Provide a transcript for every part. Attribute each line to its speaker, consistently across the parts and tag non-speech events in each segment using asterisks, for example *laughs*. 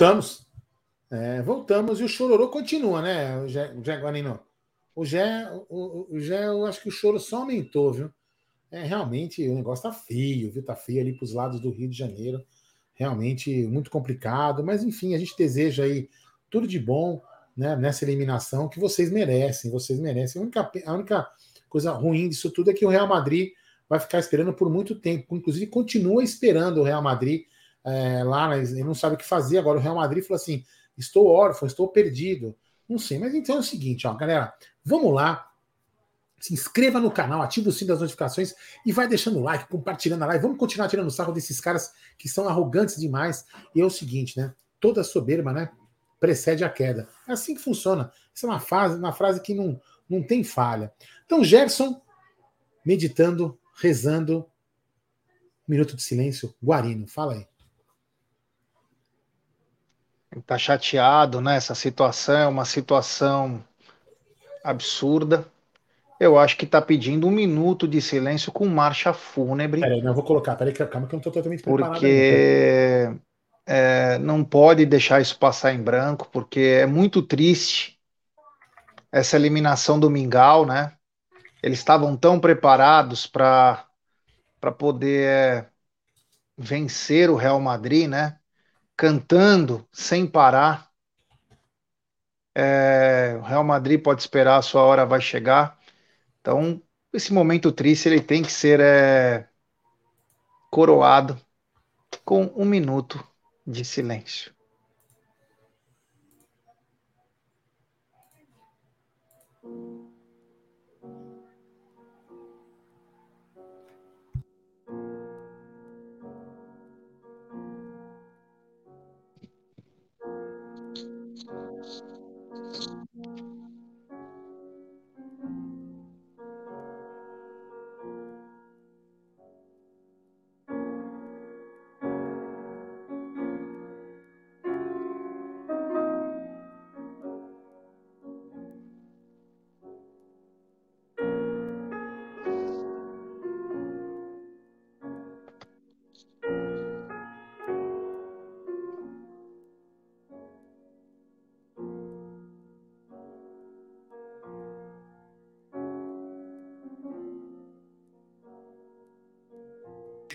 Speaker 1: Voltamos. É, voltamos e o chororô continua, né, o Jé, o Jé Guarino? O Jé, o, o Jé, eu acho que o choro só aumentou, viu? É, realmente o negócio tá feio, viu? Tá feio ali para os lados do Rio de Janeiro. Realmente muito complicado, mas enfim, a gente deseja aí tudo de bom né, nessa eliminação que vocês merecem. Vocês merecem. A única, a única coisa ruim disso tudo é que o Real Madrid vai ficar esperando por muito tempo. Inclusive, continua esperando o Real Madrid é, lá, ele não sabe o que fazer. Agora, o Real Madrid falou assim: estou órfão, estou perdido. Não sei, mas então é o seguinte, ó, galera, vamos lá. Se inscreva no canal, ativa o sininho das notificações e vai deixando o like, compartilhando a live. Vamos continuar tirando sarro desses caras que são arrogantes demais. E é o seguinte, né? Toda soberba, né? Precede a queda. É assim que funciona. Essa é uma frase, uma frase que não, não tem falha. Então, Gerson, meditando, rezando. Minuto de silêncio. Guarino, fala aí.
Speaker 2: Tá chateado, né? Essa situação é uma situação absurda. Eu acho que está pedindo um minuto de silêncio com marcha fúnebre.
Speaker 1: Peraí, não vou colocar. Peraí, calma que eu não estou totalmente
Speaker 2: preparado. Porque é, não pode deixar isso passar em branco, porque é muito triste essa eliminação do Mingau, né? Eles estavam tão preparados para poder é, vencer o Real Madrid, né? Cantando sem parar. É, o Real Madrid pode esperar, a sua hora vai chegar. Então, esse momento triste ele tem que ser é, coroado com um minuto de silêncio.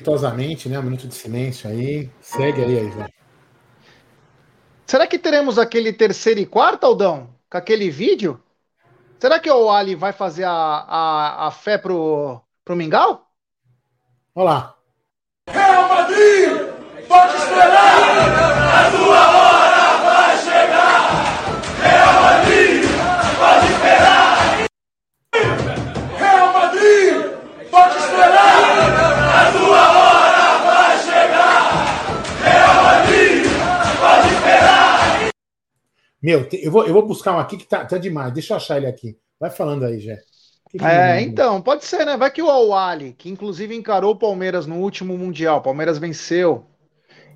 Speaker 1: Respeitosamente, né? Um minuto de silêncio aí. Segue aí, aí, João.
Speaker 2: Será que teremos aquele terceiro e quarto, Aldão? Com aquele vídeo? Será que o Ali vai fazer a, a, a fé pro, pro Mingau?
Speaker 1: Olha lá.
Speaker 3: Real Madrid, pode esperar! A sua
Speaker 1: Meu, eu vou, eu vou buscar um aqui que tá, tá demais. Deixa eu achar ele aqui. Vai falando aí, Jé.
Speaker 2: É, então, pode ser, né? Vai que o Al-Ali, que inclusive encarou o Palmeiras no último Mundial, Palmeiras venceu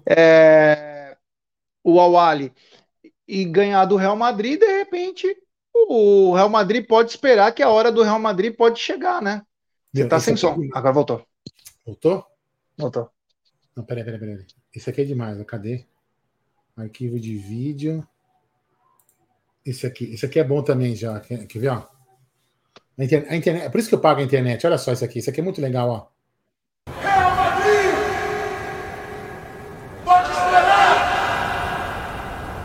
Speaker 2: é, o Al-Ali e ganhar do Real Madrid, de repente o Real Madrid pode esperar que a hora do Real Madrid pode chegar, né? Você tá sem som. Agora voltou.
Speaker 1: Voltou?
Speaker 2: Voltou.
Speaker 1: Não, peraí, peraí, peraí. Esse aqui é demais, cadê? Arquivo de vídeo. Esse aqui, esse aqui é bom também já. Quer, quer ver, ó? A internet, a internet, é por isso que eu pago a internet. Olha só isso aqui. Isso aqui é muito legal, ó.
Speaker 3: Real Madrid, pode esperar!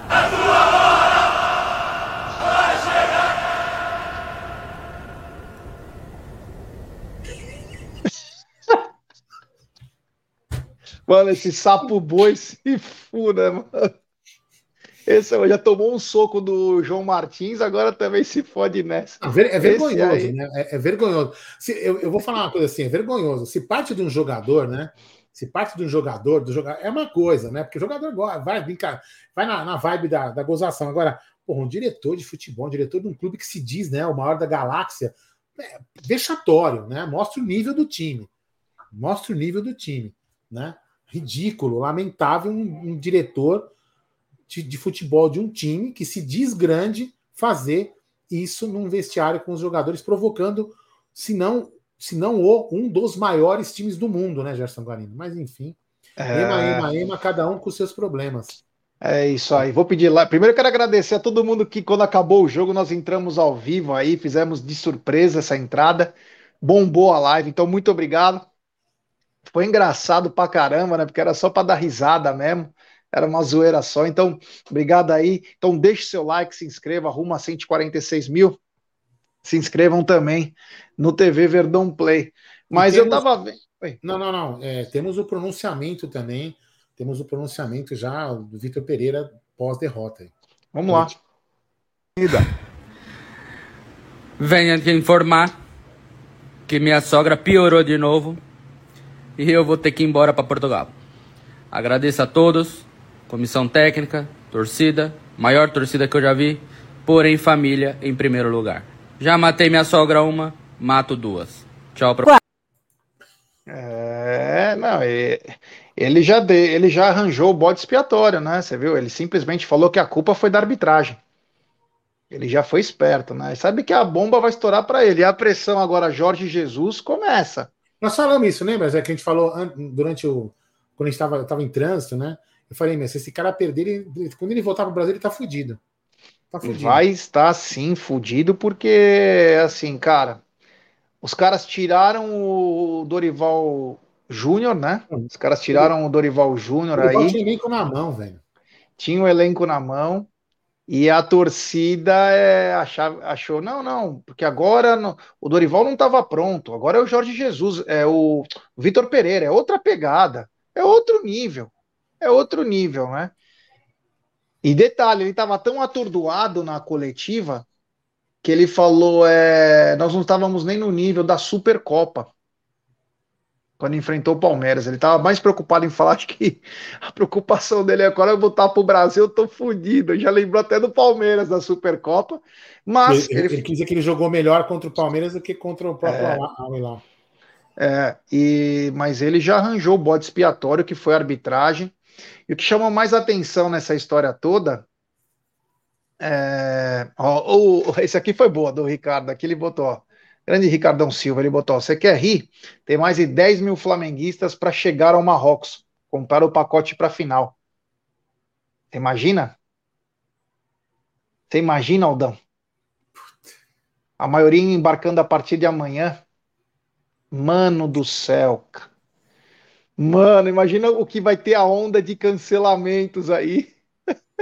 Speaker 3: A sua hora vai chegar!
Speaker 2: Mano, esse sapo boi se fura, mano. Esse já tomou um soco do João Martins, agora também se fode nessa.
Speaker 1: É, ver- é vergonhoso, né? É, é vergonhoso. Se, eu, eu vou falar uma coisa assim, é vergonhoso. Se parte de um jogador, né? Se parte de um jogador, do jogador, é uma coisa, né? Porque o jogador gosta, vai brincar, vai na, na vibe da, da gozação. Agora, porra, um diretor de futebol, um diretor de um clube que se diz, né, o maior da galáxia, é vexatório, né? Mostra o nível do time. Mostra o nível do time, né? Ridículo, lamentável um, um diretor de, de futebol de um time que se diz grande fazer isso num vestiário com os jogadores, provocando, se não, se não o, um dos maiores times do mundo, né, Gerson Guarino? Mas enfim,
Speaker 2: É.
Speaker 1: ema, ema, ema, cada um com seus problemas.
Speaker 2: É isso aí. Vou pedir lá. Primeiro eu quero agradecer a todo mundo que, quando acabou o jogo, nós entramos ao vivo aí, fizemos de surpresa essa entrada. Bombou a live, então muito obrigado. Foi engraçado pra caramba, né? Porque era só para dar risada mesmo. Era uma zoeira só. Então, obrigado aí. Então, deixe seu like, se inscreva, rumo a 146 mil. Se inscrevam também no TV Verdão Play. Mas temos... eu tava vendo.
Speaker 1: Não, não, não. É, temos o pronunciamento também temos o pronunciamento já do Vitor Pereira pós-derrota.
Speaker 2: Vamos lá.
Speaker 4: Venha te informar que minha sogra piorou de novo e eu vou ter que ir embora para Portugal. Agradeço a todos, comissão técnica, torcida, maior torcida que eu já vi, porém família em primeiro lugar. Já matei minha sogra uma, mato duas. Tchau pra...
Speaker 2: É, não, é, ele já, de, ele já arranjou o bode expiatório, né? Você viu? Ele simplesmente falou que a culpa foi da arbitragem. Ele já foi esperto, né? Sabe que a bomba vai estourar para ele. E a pressão agora, Jorge Jesus, começa.
Speaker 1: Nós falamos isso, lembra? É que a gente falou durante o. Quando a gente estava em trânsito, né? Eu falei, mas se esse cara perder, ele, quando ele voltar para o Brasil, ele tá fudido.
Speaker 2: Tá fudido. Vai estar sim fudido, porque, assim, cara, os caras tiraram o Dorival Júnior, né? Os caras tiraram o Dorival Júnior aí.
Speaker 1: Tinha elenco na mão, velho.
Speaker 2: Tinha o elenco na mão. E a torcida é, achava, achou, não, não, porque agora o Dorival não estava pronto, agora é o Jorge Jesus, é o Vitor Pereira, é outra pegada, é outro nível, é outro nível, né? E detalhe, ele estava tão atordoado na coletiva que ele falou, é, nós não estávamos nem no nível da Supercopa quando enfrentou o Palmeiras. Ele estava mais preocupado em falar acho que a preocupação dele é agora eu voltar para o Brasil, eu tô fodido. Já lembrou até do Palmeiras da Supercopa. Mas
Speaker 1: ele, ele... ele, quis dizer que ele jogou melhor contra o Palmeiras do que contra o próprio é, Al
Speaker 2: É, e, mas ele já arranjou o bode expiatório, que foi a arbitragem. E o que chama mais atenção nessa história toda. É, esse aqui foi boa do Ricardo, aqui ele botou. Ó, Grande Ricardão Silva, ele botou: você quer rir? Tem mais de 10 mil flamenguistas para chegar ao Marrocos, comprar o pacote para final. Você imagina? Você imagina, Aldão? A maioria embarcando a partir de amanhã. Mano do céu. Mano, imagina o que vai ter a onda de cancelamentos aí. *laughs*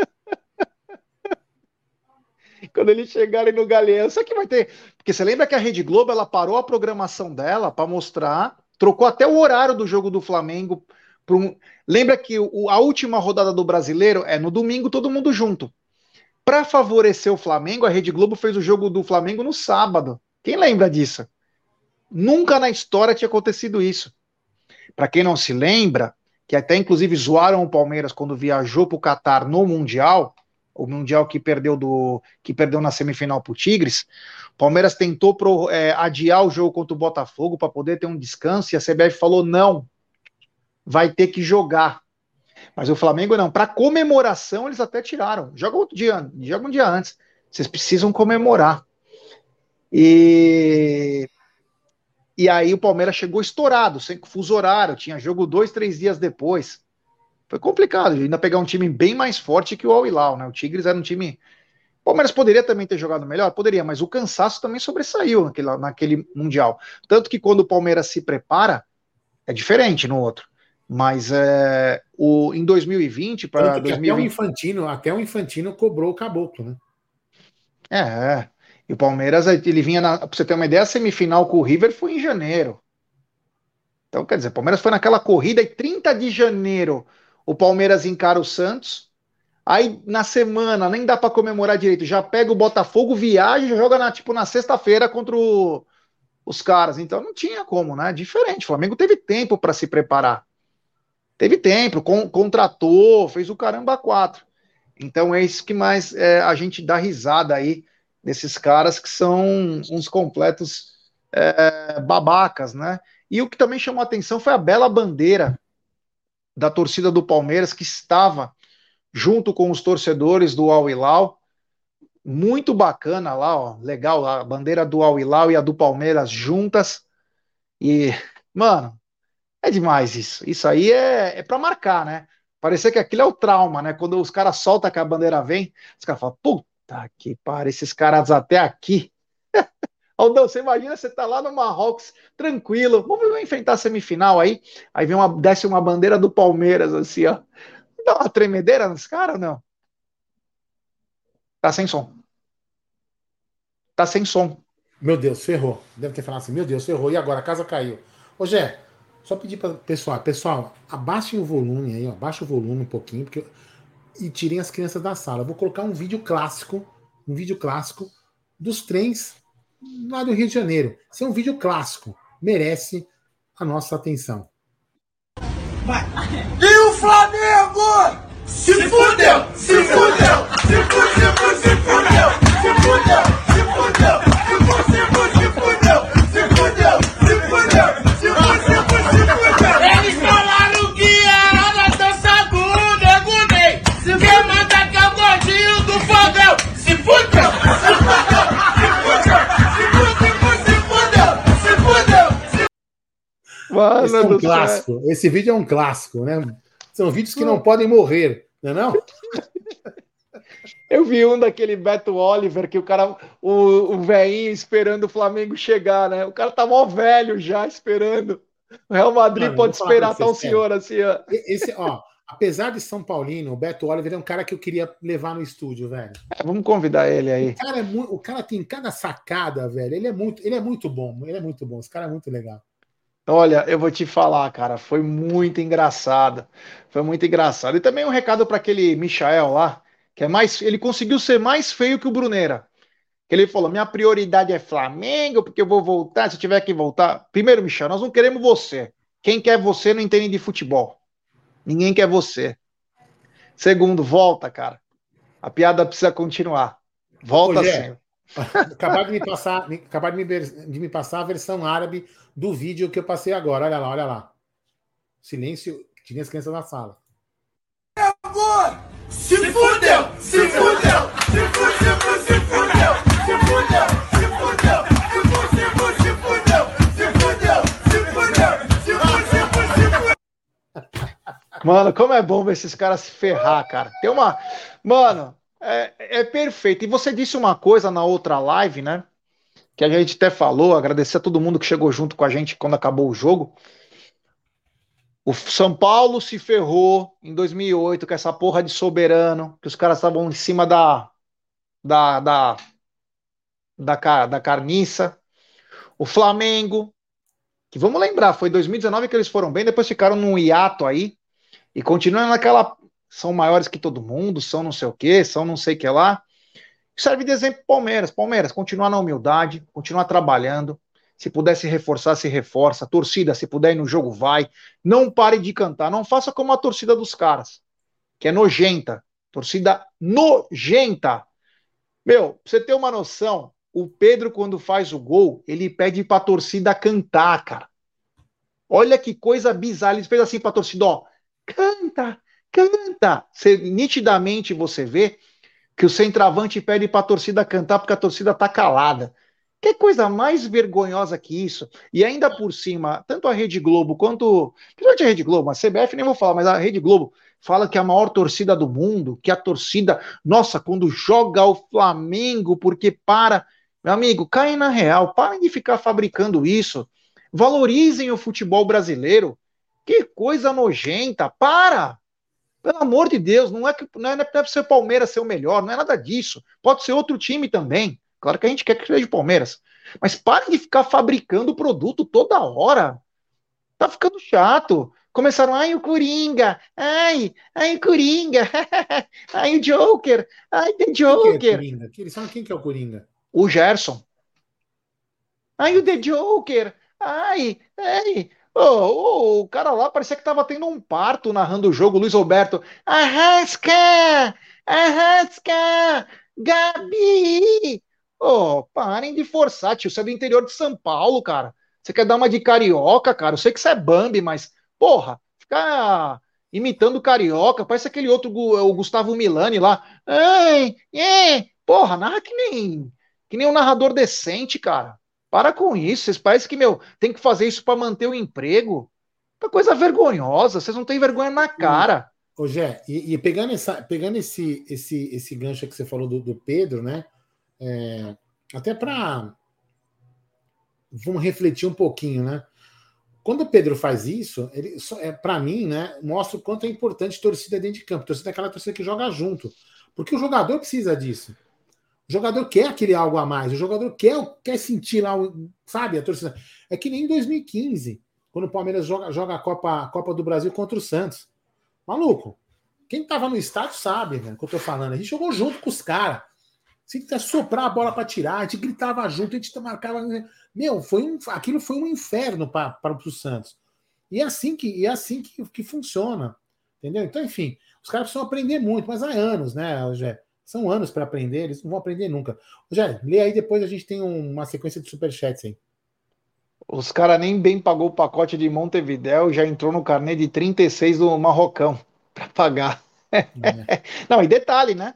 Speaker 2: quando eles chegarem no Galeão. Só que vai ter. Porque você lembra que a Rede Globo ela parou a programação dela para mostrar, trocou até o horário do jogo do Flamengo. Um... Lembra que o, a última rodada do brasileiro é no domingo, todo mundo junto. Para favorecer o Flamengo, a Rede Globo fez o jogo do Flamengo no sábado. Quem lembra disso? Nunca na história tinha acontecido isso. Para quem não se lembra, que até inclusive zoaram o Palmeiras quando viajou para o Catar no Mundial, o Mundial que perdeu do que perdeu na semifinal para o Tigres. Palmeiras tentou pro, é, adiar o jogo contra o Botafogo para poder ter um descanso e a CBF falou não, vai ter que jogar. Mas o Flamengo não. Para comemoração eles até tiraram. Joga outro dia, joga um dia antes. Vocês precisam comemorar. E e aí o Palmeiras chegou estourado, sem fuso horário, tinha jogo dois, três dias depois foi complicado. Ainda pegar um time bem mais forte que o Al Hilal, né? O Tigres era um time. O Palmeiras poderia também ter jogado melhor? Poderia, mas o cansaço também sobressaiu naquele, naquele Mundial. Tanto que quando o Palmeiras se prepara, é diferente no outro. Mas é, o, em 2020 para 2020...
Speaker 1: Até o Infantino, até o Infantino cobrou o caboclo, né?
Speaker 2: É, é. E o Palmeiras, ele vinha, pra você ter uma ideia, a semifinal com o River foi em janeiro. Então, quer dizer, o Palmeiras foi naquela corrida e 30 de janeiro o Palmeiras encara o Santos. Aí na semana nem dá para comemorar direito, já pega o Botafogo, viaja e joga na tipo na sexta-feira contra o, os caras. Então não tinha como, né? Diferente. O Flamengo teve tempo para se preparar. Teve tempo, con contratou, fez o caramba quatro. Então é isso que mais é, a gente dá risada aí desses caras que são uns completos é, babacas, né? E o que também chamou a atenção foi a bela bandeira da torcida do Palmeiras que estava junto com os torcedores do Al Hilal. Muito bacana lá, ó, legal, a bandeira do Al Hilal e a do Palmeiras juntas. E, mano, é demais isso. Isso aí é, é para marcar, né? Parecia que aquilo é o trauma, né? Quando os caras soltam que a bandeira vem, os caras falam, puta que pariu, esses caras até aqui. *laughs* Aldão, você imagina, você tá lá no Marrocos, tranquilo, vamos enfrentar a semifinal aí, aí vem uma, desce uma bandeira do Palmeiras, assim, ó. Dá uma tremedeira nos caras ou não? Tá sem som. Tá sem som.
Speaker 1: Meu Deus, ferrou. Deve ter falado assim, meu Deus, ferrou. E agora? A casa caiu. Ô, Gé, só pedir para pessoal, pessoal, abaixem o volume aí, ó, abaixa o volume um pouquinho, porque e tirem as crianças da sala. Vou colocar um vídeo clássico, um vídeo clássico dos trens lá do Rio de Janeiro. Esse é um vídeo clássico, merece a nossa atenção.
Speaker 3: Vai. E o Flamengo? Se fudeu! Se fudeu! Se fudeu! Se fudeu! Se fudeu! Se fudeu!
Speaker 2: Mano
Speaker 1: Esse é um
Speaker 2: do céu.
Speaker 1: clássico. Esse vídeo é um clássico, né? São vídeos que não podem morrer, não é não?
Speaker 2: Eu vi um daquele Beto Oliver que o cara, o, o velhinho esperando o Flamengo chegar, né? O cara tá mó velho já esperando. O Real Madrid
Speaker 1: Mano,
Speaker 2: pode esperar
Speaker 1: vocês,
Speaker 2: senhor assim, ó.
Speaker 1: Esse, ó, apesar de São Paulino, o Beto Oliver é um cara que eu queria levar no estúdio, velho.
Speaker 2: É, vamos convidar ele aí.
Speaker 1: O cara, é mu- o cara tem cada sacada, velho. Ele é muito, ele é muito bom. Ele é muito bom. Esse cara é muito legal.
Speaker 2: Olha, eu vou te falar, cara, foi muito engraçado. Foi muito engraçado. E também um recado para aquele Michael lá, que é mais, ele conseguiu ser mais feio que o Brunera. Que ele falou: "Minha prioridade é Flamengo, porque eu vou voltar, se eu tiver que voltar". Primeiro, Michel, nós não queremos você. Quem quer você não entende de futebol. Ninguém quer você. Segundo, volta, cara. A piada precisa continuar. Volta sempre.
Speaker 1: Acabar de me passar, me- acabar de me, de me passar a versão árabe do vídeo que eu passei agora. Olha lá, olha lá. Silêncio, tinha as crianças na sala.
Speaker 3: Se fudeu! Se fudeu! Se fudeu! Se fudeu! Se fudeu! Se fudeu! Se fudeu! Se fudeu! Se fudeu! Se fudeu! Se fudeu! Se fudeu!
Speaker 2: Mano, como é bom ver esses caras se ferrar, cara. Tem uma. Mano, é, é perfeito. E você disse uma coisa na outra live, né? Que a gente até falou, agradecer a todo mundo que chegou junto com a gente quando acabou o jogo. O São Paulo se ferrou em 2008 com essa porra de soberano, que os caras estavam em cima da da da da, ca- da carniça. O Flamengo, que vamos lembrar, foi 2019 que eles foram bem, depois ficaram num hiato aí e continuam naquela são maiores que todo mundo, são não sei o que, são não sei o que lá. Serve de exemplo pro Palmeiras. Palmeiras, continuar na humildade, continuar trabalhando. Se puder se reforçar, se reforça. Torcida, se puder ir no jogo, vai. Não pare de cantar. Não faça como a torcida dos caras, que é nojenta. Torcida nojenta. Meu, pra você ter uma noção, o Pedro, quando faz o gol, ele pede pra torcida cantar, cara. Olha que coisa bizarra. Ele fez assim pra torcida, ó. Canta, canta. Você, nitidamente você vê que o centroavante pede para a torcida cantar porque a torcida tá calada. Que coisa mais vergonhosa que isso. E ainda por cima, tanto a Rede Globo quanto. Principalmente a Rede Globo, a CBF nem vou falar, mas a Rede Globo fala que é a maior torcida do mundo, que a torcida, nossa, quando joga o Flamengo, porque para. Meu amigo, caem na real, parem de ficar fabricando isso. Valorizem o futebol brasileiro. Que coisa nojenta, para! Pelo amor de Deus, não é que não é, não é para ser o Palmeiras ser o melhor, não é nada disso. Pode ser outro time também. Claro que a gente quer que seja o Palmeiras. Mas pare de ficar fabricando produto toda hora. Tá ficando chato. Começaram, ai, o Coringa, ai, ai, o Coringa, *laughs* ai, o Joker, ai, The
Speaker 1: Quem que é
Speaker 2: Joker,
Speaker 1: Sabe quem que é o Coringa?
Speaker 2: o Gerson, ai, o The Joker, ai, ai, Ô, o cara lá parecia que tava tendo um parto narrando o jogo, Luiz Roberto. Arrasca! Arrasca! Gabi! Ô, parem de forçar, tio. Você é do interior de São Paulo, cara. Você quer dar uma de carioca, cara? Eu sei que você é Bambi, mas, porra, ficar imitando carioca, parece aquele outro, Gu- o Gustavo Milani lá. Ai, é, porra, narra que nem, que nem um narrador decente, cara. Para com isso, vocês parecem que, meu, tem que fazer isso para manter o emprego. Que coisa vergonhosa, vocês não têm vergonha na cara.
Speaker 1: Ô, Gé, e, e, pegando, essa, pegando esse, esse, esse gancho que você falou do, do Pedro, né? É, até para. Vamos refletir um pouquinho, né? Quando o Pedro faz isso, ele é, para mim, né, mostra o quanto é importante torcida dentro de campo. Torcida é aquela torcida que joga junto. Porque o jogador precisa disso. O jogador quer aquele algo a mais. O jogador quer, quer sentir lá, sabe, a torcida. É que nem em 2015, quando o Palmeiras joga, joga a, Copa, Copa do Brasil contra o Santos. Maluco, quem tava no estádio sabe, né, o que eu tô falando. A gente jogou junto com os caras. Se soprar a bola para tirar, a gente gritava junto, a gente marcava. Meu, foi um, aquilo foi um inferno para o Santos. E é assim que, é assim que, que funciona. Entendeu? Então, enfim, os caras precisam aprender muito, mas há anos, né, Rogério? São anos para aprender, eles não vão aprender nunca. Rogério, lê aí depois a gente tem uma sequência de superchats aí.
Speaker 2: Os caras nem bem pagou o pacote de Montevidéu já entrou no carnê de 36 do Marrocão *laughs* para pagar. É. *laughs* não, e detalhe, né?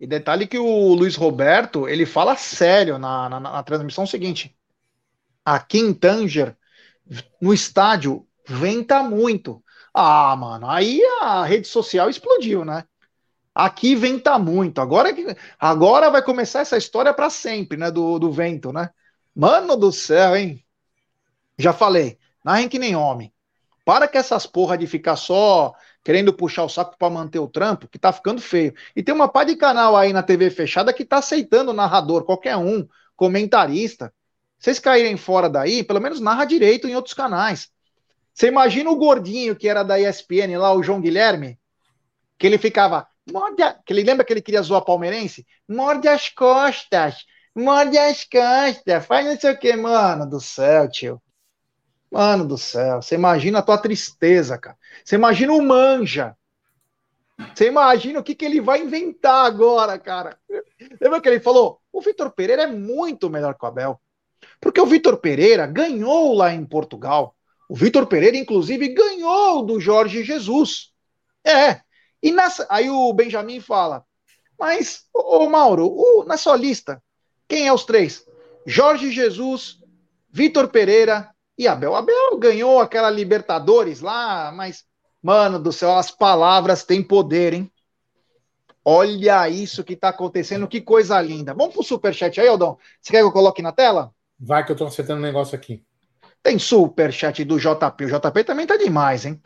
Speaker 2: E detalhe que o Luiz Roberto, ele fala sério na, na, na transmissão seguinte. Aqui em Tanger, no estádio, venta muito. Ah, mano, aí a rede social explodiu, né? Aqui venta muito. Agora, agora vai começar essa história para sempre, né? Do, do vento, né? Mano do céu, hein? Já falei, narrem que nem homem. Para com essas porra de ficar só querendo puxar o saco para manter o trampo, que tá ficando feio. E tem uma pá de canal aí na TV fechada que tá aceitando narrador, qualquer um, comentarista. Vocês caírem fora daí, pelo menos narra direito em outros canais. Você imagina o gordinho que era da ESPN lá, o João Guilherme, que ele ficava, morde a... que ele lembra que ele queria zoar palmeirense? Morde as costas, morde as costas, faz não sei o que, mano do céu, tio. Mano do céu, você imagina a tua tristeza, cara. Você imagina o manja. Você imagina o que, que ele vai inventar agora, cara. Lembra que ele falou? O Vitor Pereira é muito melhor que o Abel. Porque o Vitor Pereira ganhou lá em Portugal. O Vitor Pereira, inclusive, ganhou do Jorge Jesus. É. E nessa, aí o Benjamin fala: Mas, ô, Mauro, o, na sua lista, quem é os três? Jorge Jesus, Vitor Pereira e Abel. Abel ganhou aquela Libertadores lá, mas, mano do céu, as palavras têm poder, hein? Olha isso que tá acontecendo, que coisa linda. Vamos pro superchat aí, Aldão. Você quer que eu coloque na tela?
Speaker 1: Vai que eu tô acertando um negócio aqui.
Speaker 2: Tem superchat do JP. O JP também tá demais, hein?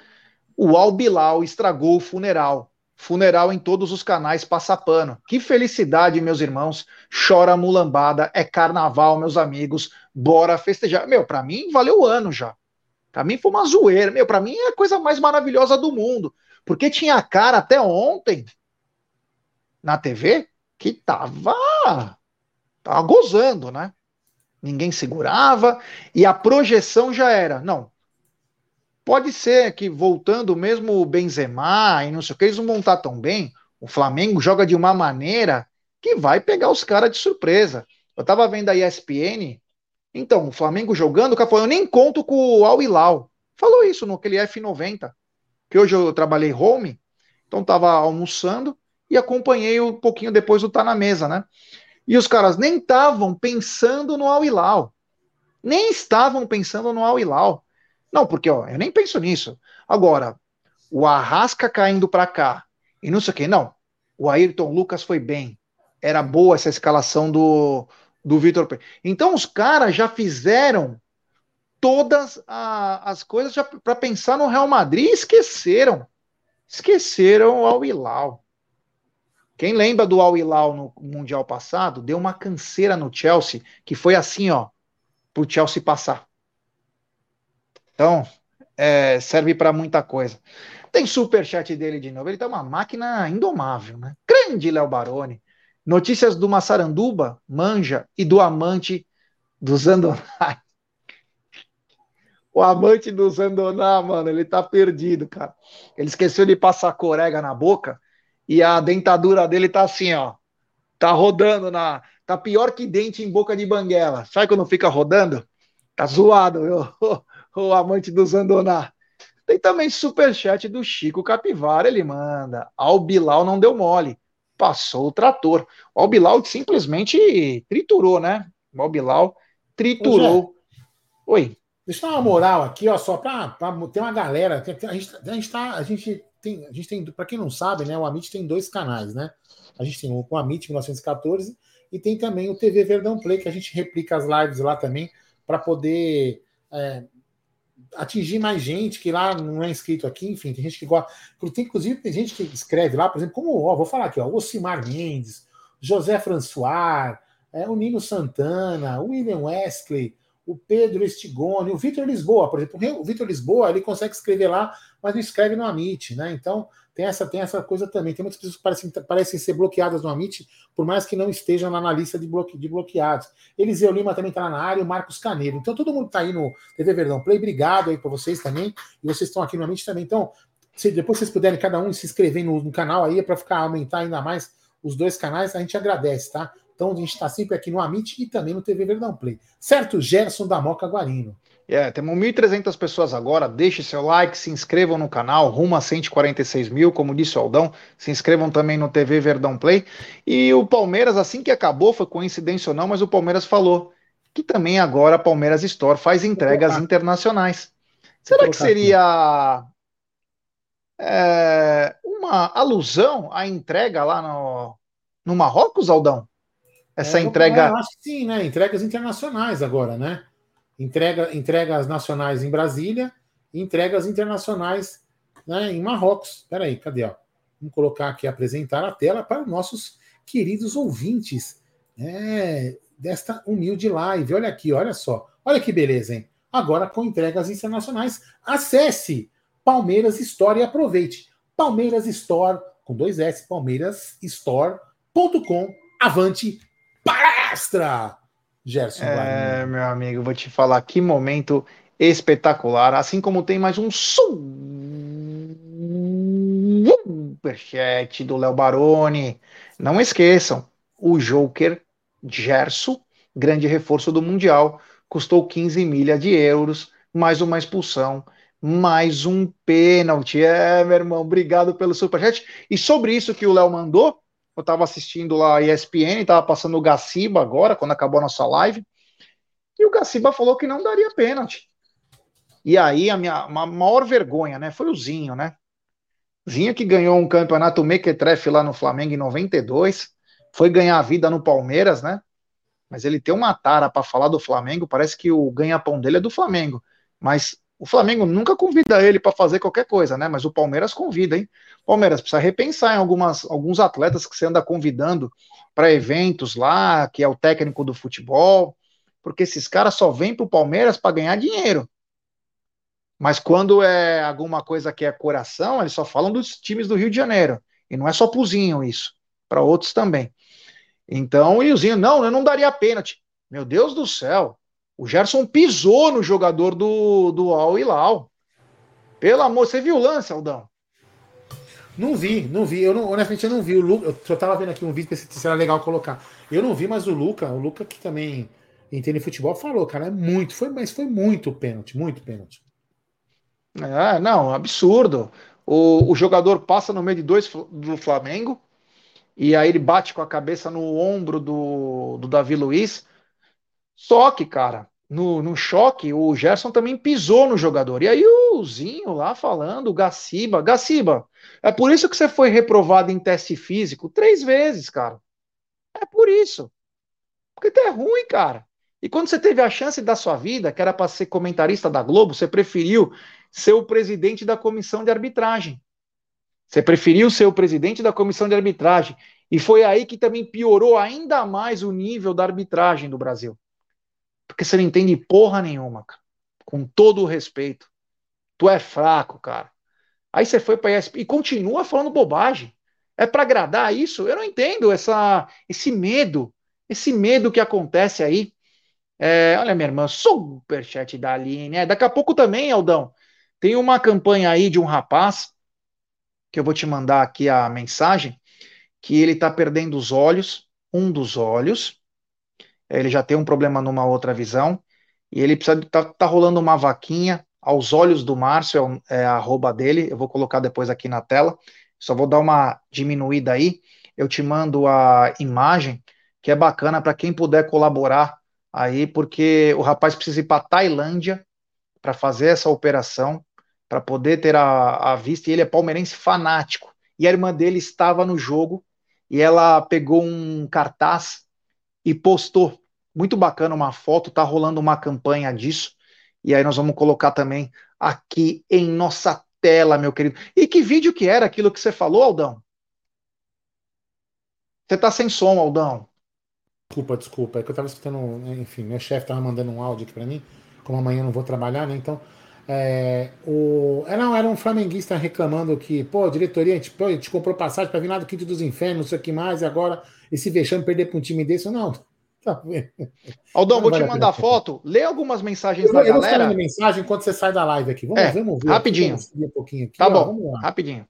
Speaker 2: O Albilau estragou o funeral. Funeral em todos os canais passa pano. Que felicidade, meus irmãos. Chora mulambada, é carnaval, meus amigos. Bora festejar. Meu, para mim valeu o ano já. Para mim foi uma zoeira. Meu, para mim é a coisa mais maravilhosa do mundo. Porque tinha cara até ontem na TV que tava tava gozando, né? Ninguém segurava e a projeção já era, não, Pode ser que voltando mesmo o Benzema e não sei o que, eles não vão estar tão bem. O Flamengo joga de uma maneira que vai pegar os caras de surpresa. Eu tava vendo a ESPN, então, o Flamengo jogando, o cara falou, eu nem conto com o Al Hilal. Falou isso no aquele F90, que hoje eu trabalhei home, então tava almoçando e acompanhei um pouquinho depois do Tá na Mesa, né? E os caras nem estavam pensando no Al Hilal. Nem estavam pensando no Al Hilal. Não, porque ó, eu nem penso nisso. Agora, o Arrasca caindo para cá e não sei o que, não. O Ayrton Lucas foi bem. Era boa essa escalação do, do Vitor Então os caras já fizeram todas a, as coisas para pensar no Real Madrid e esqueceram. Esqueceram o Al Hilal. Quem lembra do Al Hilal no Mundial passado, deu uma canseira no Chelsea, que foi assim, ó, pro Chelsea passar. Então, é, serve para muita coisa. Tem super chat dele de novo. Ele tá uma máquina indomável, né? Grande Léo Baroni. Notícias do Massaranduba, Manja e do amante do Zandoná. *laughs* O amante do Zandoná, mano, ele tá perdido, cara. Ele esqueceu de passar corega na boca e a dentadura dele tá assim, ó. Tá rodando na. Tá pior que dente em boca de banguela. Sabe quando fica rodando? Tá zoado, viu? *laughs* o amante do Zandoná. Tem também superchat do Chico Capivara, ele manda. Albilau não deu mole, passou o trator. O Albilau simplesmente triturou, né? O Albilau triturou.
Speaker 1: Oi. Deixa eu dar uma moral aqui, ó, só para ter uma galera. A gente, a gente, tá, a gente tem, a gente tem, para quem não sabe, né, o Amit tem dois canais, né? A gente tem o Amit 1914 e tem também o TV Verdão Play, que a gente replica as lives lá também para poder é, atingir mais gente que lá não é inscrito aqui, enfim, tem gente que gosta. Tem, inclusive, tem gente que escreve lá, por exemplo, como, ó, vou falar aqui, ó, Ocimar Mendes, José François, é, o Nino Santana, o William Wesley, o Pedro Estigone, o Vitor Lisboa, por exemplo. O Vitor Lisboa, ele consegue escrever lá, mas não escreve no Amit, né? Então, tem essa, tem essa coisa também. Tem muitas pessoas que parecem, parecem ser bloqueadas no Amit, por mais que não estejam na, lista de, bloque, de bloqueados. Eliseu Lima também está na área, o Marcos Caneiro. Então, todo mundo está aí no TV Verdão Play. Obrigado aí para vocês também. E vocês estão aqui no Amit também. Então, se depois vocês puderem cada um se inscrever no, no canal aí, para ficar aumentar ainda mais os dois canais, a gente agradece, tá? Então a gente está sempre aqui no Amit e também no TV Verdão Play. Certo, Gerson da Moca Guarino.
Speaker 2: É, yeah, temos 1.300 pessoas agora. Deixe seu like, se inscrevam no canal, rumo a 146 mil, como disse o Aldão. Se inscrevam também no TV Verdão Play. E o Palmeiras, assim que acabou, foi coincidência ou não, mas o Palmeiras falou que também agora a Palmeiras Store faz entregas internacionais. Será que seria é, uma alusão à entrega lá no, no Marrocos, Aldão? essa é, entrega.
Speaker 1: É, eu acho que sim, né? Entregas internacionais agora, né? Entrega, entregas nacionais em Brasília e entregas internacionais né, em Marrocos. Peraí, cadê? Ó? Vamos colocar aqui, apresentar a tela para os nossos queridos ouvintes é, desta humilde live. Olha aqui, olha só. Olha que beleza, hein? Agora com entregas internacionais. Acesse Palmeiras Store e aproveite. Palmeiras Store, com dois S, palmeirasstore.com. Avante palestra!
Speaker 2: Gerson. É, meu amigo, vou te falar que momento espetacular. Assim como tem mais um superchat do Léo Baroni. Não esqueçam, o Joker Gerson, grande reforço do Mundial, custou 15 milha de euros, mais uma expulsão, mais um pênalti. É, meu irmão, obrigado pelo superchat. E sobre isso que o Léo mandou, eu estava assistindo lá a ESPN, estava passando o Gaciba agora, quando acabou a nossa live, e o Gaciba falou que não daria pênalti. E aí a minha a maior vergonha, né, foi o Zinho, né? Zinho que ganhou um campeonato mequetrefe lá no Flamengo em 92, foi ganhar a vida no Palmeiras, né? Mas ele tem uma tara para falar do Flamengo, parece que o ganha-pão dele é do Flamengo. Mas o Flamengo nunca convida ele para fazer qualquer coisa, né? Mas o Palmeiras convida, hein? Palmeiras precisa repensar em algumas, alguns atletas que você anda convidando para eventos lá, que é o técnico do futebol, porque esses caras só vêm para o Palmeiras para ganhar dinheiro. Mas quando é alguma coisa que é coração, eles só falam dos times do Rio de Janeiro. E não é só Puzinho isso, para outros também. Então, e o Zinho, não, eu não daria pênalti. Meu Deus do céu, o Gerson pisou no jogador do, do Al Hilal. Pelo amor, você viu o lance, Aldão?
Speaker 1: Não vi, não vi. Eu não, honestamente eu não vi. O Luca, eu só tava vendo aqui um vídeo que seria legal colocar. Eu não vi, mas o Luca, o Luca que também entende futebol, falou, cara, é muito, foi, mas foi muito pênalti, muito pênalti.
Speaker 2: É, não, absurdo. O, o jogador passa no meio de dois do Flamengo e aí ele bate com a cabeça no ombro do, do Davi Luiz. Só que, cara, no, no choque, o Gerson também pisou no jogador. E aí o Zinho lá falando, o Gaciba, Gaciba, é por isso que você foi reprovado em teste físico três vezes, cara. É por isso. Porque tu é ruim, cara. E quando você teve a chance da sua vida, que era para ser comentarista da Globo, você preferiu ser o presidente da comissão de arbitragem. Você preferiu ser o presidente da comissão de arbitragem. E foi aí que também piorou ainda mais o nível da arbitragem do Brasil. Porque você não entende porra nenhuma, cara. Com todo o respeito. Tu é fraco, cara. Aí você foi para ESP e continua falando bobagem. É para agradar isso? Eu não entendo essa, esse medo, esse medo que acontece aí. É, olha, minha irmã, superchat da Aline. É, daqui a pouco também, Aldão, tem uma campanha aí de um rapaz, que eu vou te mandar aqui a mensagem, que ele tá perdendo os olhos, um dos olhos, ele já tem um problema numa outra visão, e ele precisa tá, tá rolando uma vaquinha aos olhos do Márcio, é, é a arroba dele, eu vou colocar depois aqui na tela, só vou dar uma diminuída aí, eu te mando a imagem, que é bacana para quem puder colaborar aí, porque o rapaz precisa ir para Tailândia para fazer essa operação, para poder ter a, a vista, e ele é palmeirense fanático. E a irmã dele estava no jogo e ela pegou um cartaz e postou. Muito bacana uma foto, tá rolando uma campanha disso. E aí nós vamos colocar também aqui em nossa tela, meu querido. E que vídeo que era aquilo que você falou, Aldão? Você tá sem som, Aldão.
Speaker 1: Desculpa, desculpa. É que eu tava escutando, enfim, meu chefe tava mandando um áudio aqui para mim, como amanhã eu não vou trabalhar, né? Então, é, o, era, é, era um flamenguista reclamando que, pô, diretoria, a gente, pô, a gente comprou passagem para vir lá do Quinto dos Infernos, não sei o que mais, e agora esse vexame perder para um time desse, não. *laughs*
Speaker 2: Tá Aldão, vou te mandar foto. Lê algumas mensagens eu, da
Speaker 1: eu
Speaker 2: galera.
Speaker 1: Eu mensagem enquanto você sai da live aqui. Vamos,
Speaker 2: é,
Speaker 1: vamos ver.
Speaker 2: Rapidinho.
Speaker 1: Aqui, um pouquinho aqui,
Speaker 2: tá
Speaker 1: ó,
Speaker 2: bom, rapidinho.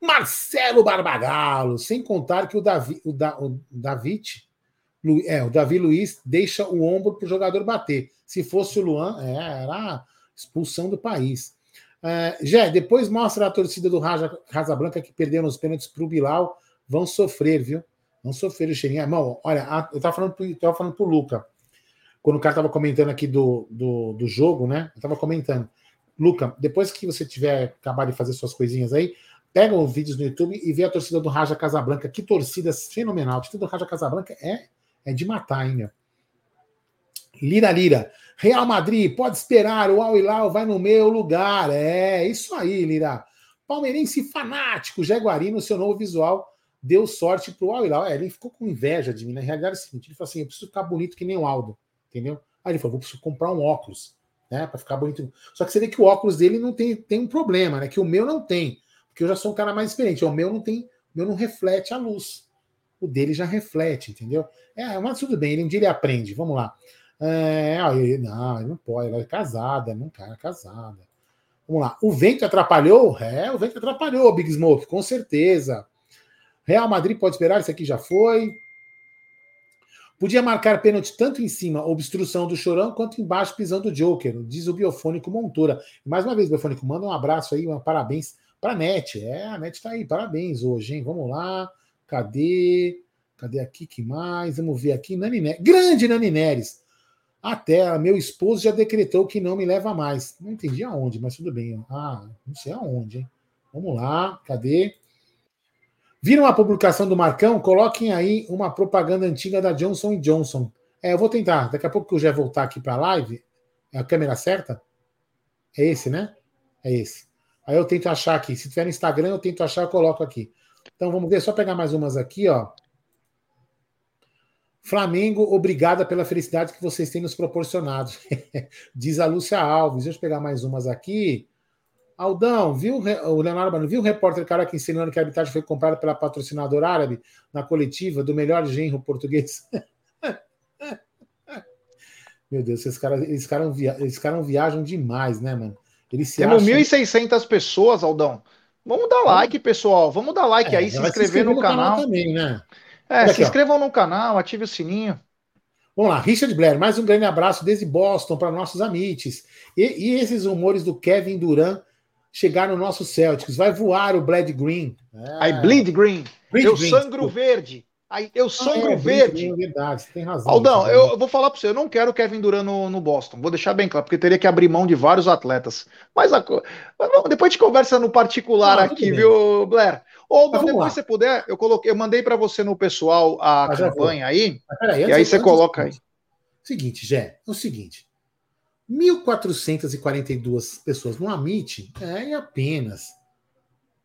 Speaker 1: Marcelo Barbagalo, sem contar que o Davi, o, da, o David, é, o Davi Luiz deixa o ombro para o jogador bater. Se fosse o Luan, é, era expulsão do país. É, Jé, depois mostra a torcida do Raja, Casa Branca que perdeu nos pênaltis para o Bilal. Vão sofrer, viu? Vão sofrer o cheirinho. Irmão, olha, eu estava falando, eu tava falando pro Luca, quando o cara estava comentando aqui do, do, do jogo, né? Eu estava comentando. Luca, depois que você tiver acabado de fazer suas coisinhas aí, pega os vídeos no YouTube e vê a torcida do Raja Casabranca. Que torcida fenomenal. A torcida do Raja Casabranca é, é de matar, hein, meu? Lira Lira. Real Madrid, pode esperar, o Al Hilal vai no meu lugar. É, isso aí, Lira. Palmeirense fanático, Jaguarino, seu novo visual deu sorte pro Al Hilal. É, ele ficou com inveja de mim. Na realidade é o seguinte, ele falou assim, eu preciso ficar bonito que nem o Aldo, entendeu? Aí ele falou, vou preciso comprar um óculos, né, para ficar bonito. Só que você vê que o óculos dele não tem, tem um problema, né, que o meu não tem, porque eu já sou um cara mais experiente. O meu não tem, o meu não reflete a luz. O dele já reflete, entendeu? É, mas tudo bem, ele um dia ele aprende. Vamos lá. É, não, ele não pode, ela é casada, não cara casada. Vamos lá. O vento atrapalhou? É, o vento atrapalhou, Big Smoke, com certeza. Real Madrid pode esperar, isso aqui já foi. Podia marcar pênalti tanto em cima, obstrução do Chorão, quanto embaixo, pisão do Joker, diz o Biofônico Montura. Mais uma vez, Biofônico, manda um abraço aí, um parabéns para NET. É, a NET está aí, parabéns hoje, hein? Vamos lá. Cadê? Cadê aqui? Que mais? Vamos ver aqui. Nani Neres. Grande Nani Neres. Até meu esposo já decretou que não me leva mais. Não entendi aonde, mas tudo bem. Ah, não sei aonde, hein? Vamos lá, cadê? Viram a publicação do Marcão? Coloquem aí uma propaganda antiga da Johnson Johnson. É, eu vou tentar. Daqui a pouco que eu já voltar aqui para a live, é a câmera certa? É esse, né? É esse. Aí eu tento achar aqui. Se tiver no Instagram, eu tento achar, eu coloco aqui. Então vamos ver, só pegar mais umas aqui, ó. Flamengo, obrigada pela felicidade que vocês têm nos proporcionado. *laughs* Diz a Lúcia Alves. Deixa eu pegar mais umas aqui. Aldão, viu o Leonardo Mano, viu o repórter caraca ensinando que a arbitragem foi comprada pela patrocinadora árabe na coletiva do melhor genro português? *laughs* Meu Deus, esses caras, esses caras, via, caras viajam demais, né, mano?
Speaker 2: Eles se Temos acham... 1.600 pessoas, Aldão. Vamos dar like, pessoal. Vamos dar like é, aí, se inscrever, se inscrever no, no, canal. canal também, né? É, aqui, se inscrevam ó. no canal, ative o sininho.
Speaker 1: Vamos lá, Richard Blair, mais um grande abraço desde Boston para nossos amites. E, e, esses rumores do Kevin Durant chegar no nosso Celtics? Vai voar o Bled Green.
Speaker 2: É. Aí, Bleed Green. Bleed eu green, sangro verde. Aí, eu sangro ah, é, verde. É verdade, tem razão. Aldão, eu, eu, vou falar para você, eu não quero o Kevin Durant no, no, Boston. Vou deixar bem claro, porque teria que abrir mão de vários atletas. Mas a, depois a gente conversa no particular ah, aqui, viu, Blair? Ou depois lá. você puder, eu coloquei, eu mandei para você no pessoal a ah, campanha aí. E aí você coloca aí.
Speaker 1: Seguinte, Jé, é o seguinte. 1.442 pessoas no Amit é apenas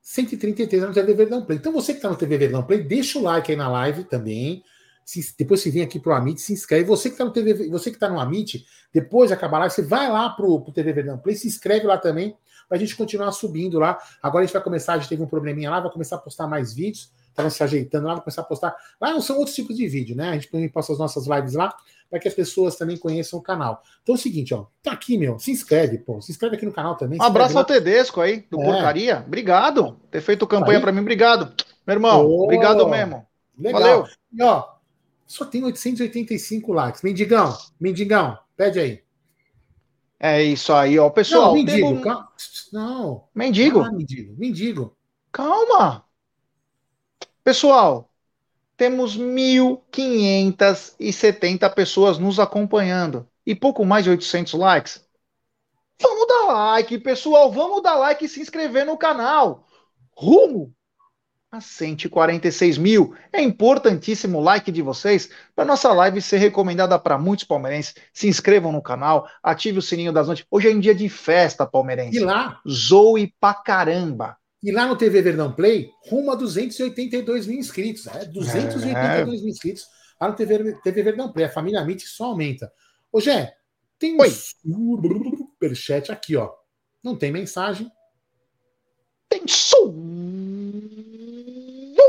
Speaker 1: 133 no TV Verdão Play. Então você que está no TV Verdão Play, deixa o like aí na live também. Se, depois você vem aqui para o Amit, se inscreve. Você que está no TV, você que está no Amit, depois de acabar a live, você vai lá para o TV Verdão Play, se inscreve lá também para a gente continuar subindo lá. Agora a gente vai começar, a gente teve um probleminha lá, vai começar a postar mais vídeos, estava se ajeitando lá, vai começar a postar. Lá não são outros tipos de vídeo, né? A gente também posta as nossas lives lá, para que as pessoas também conheçam o canal. Então é o seguinte, ó, tá aqui, meu, se inscreve, pô, se inscreve aqui no canal também.
Speaker 2: Um abraço ao Tedesco aí, do é. Porcaria. Obrigado, ter feito campanha para mim, obrigado. Meu irmão, oh, obrigado mesmo.
Speaker 1: Legal. Valeu. E ó, só tem 885 likes. Mendigão, Mendigão, pede aí.
Speaker 2: É isso aí, ó. Pessoal,
Speaker 1: não, mendigo. Um... Calma. Não.
Speaker 2: Mendigo.
Speaker 1: Ah, mendigo. Mendigo.
Speaker 2: Calma. Pessoal, temos 1.570 pessoas nos acompanhando e pouco mais de 800 likes. Vamos dar like, pessoal. Vamos dar like e se inscrever no canal. Rumo a 146 mil. É importantíssimo o like de vocês para nossa live ser recomendada para muitos palmeirenses. Se inscrevam no canal, ative o sininho das notícias. Hoje é um dia de festa palmeirense.
Speaker 1: E lá,
Speaker 2: Zoe pra caramba.
Speaker 1: E lá no TV Verdão Play, rumo a 282 mil inscritos. É, 282 mil inscritos lá no TV, TV Verdão Play. A família Amit só aumenta. Ô, Gé, tem um
Speaker 2: Oi.
Speaker 1: superchat aqui, ó. Não tem mensagem.
Speaker 2: Tem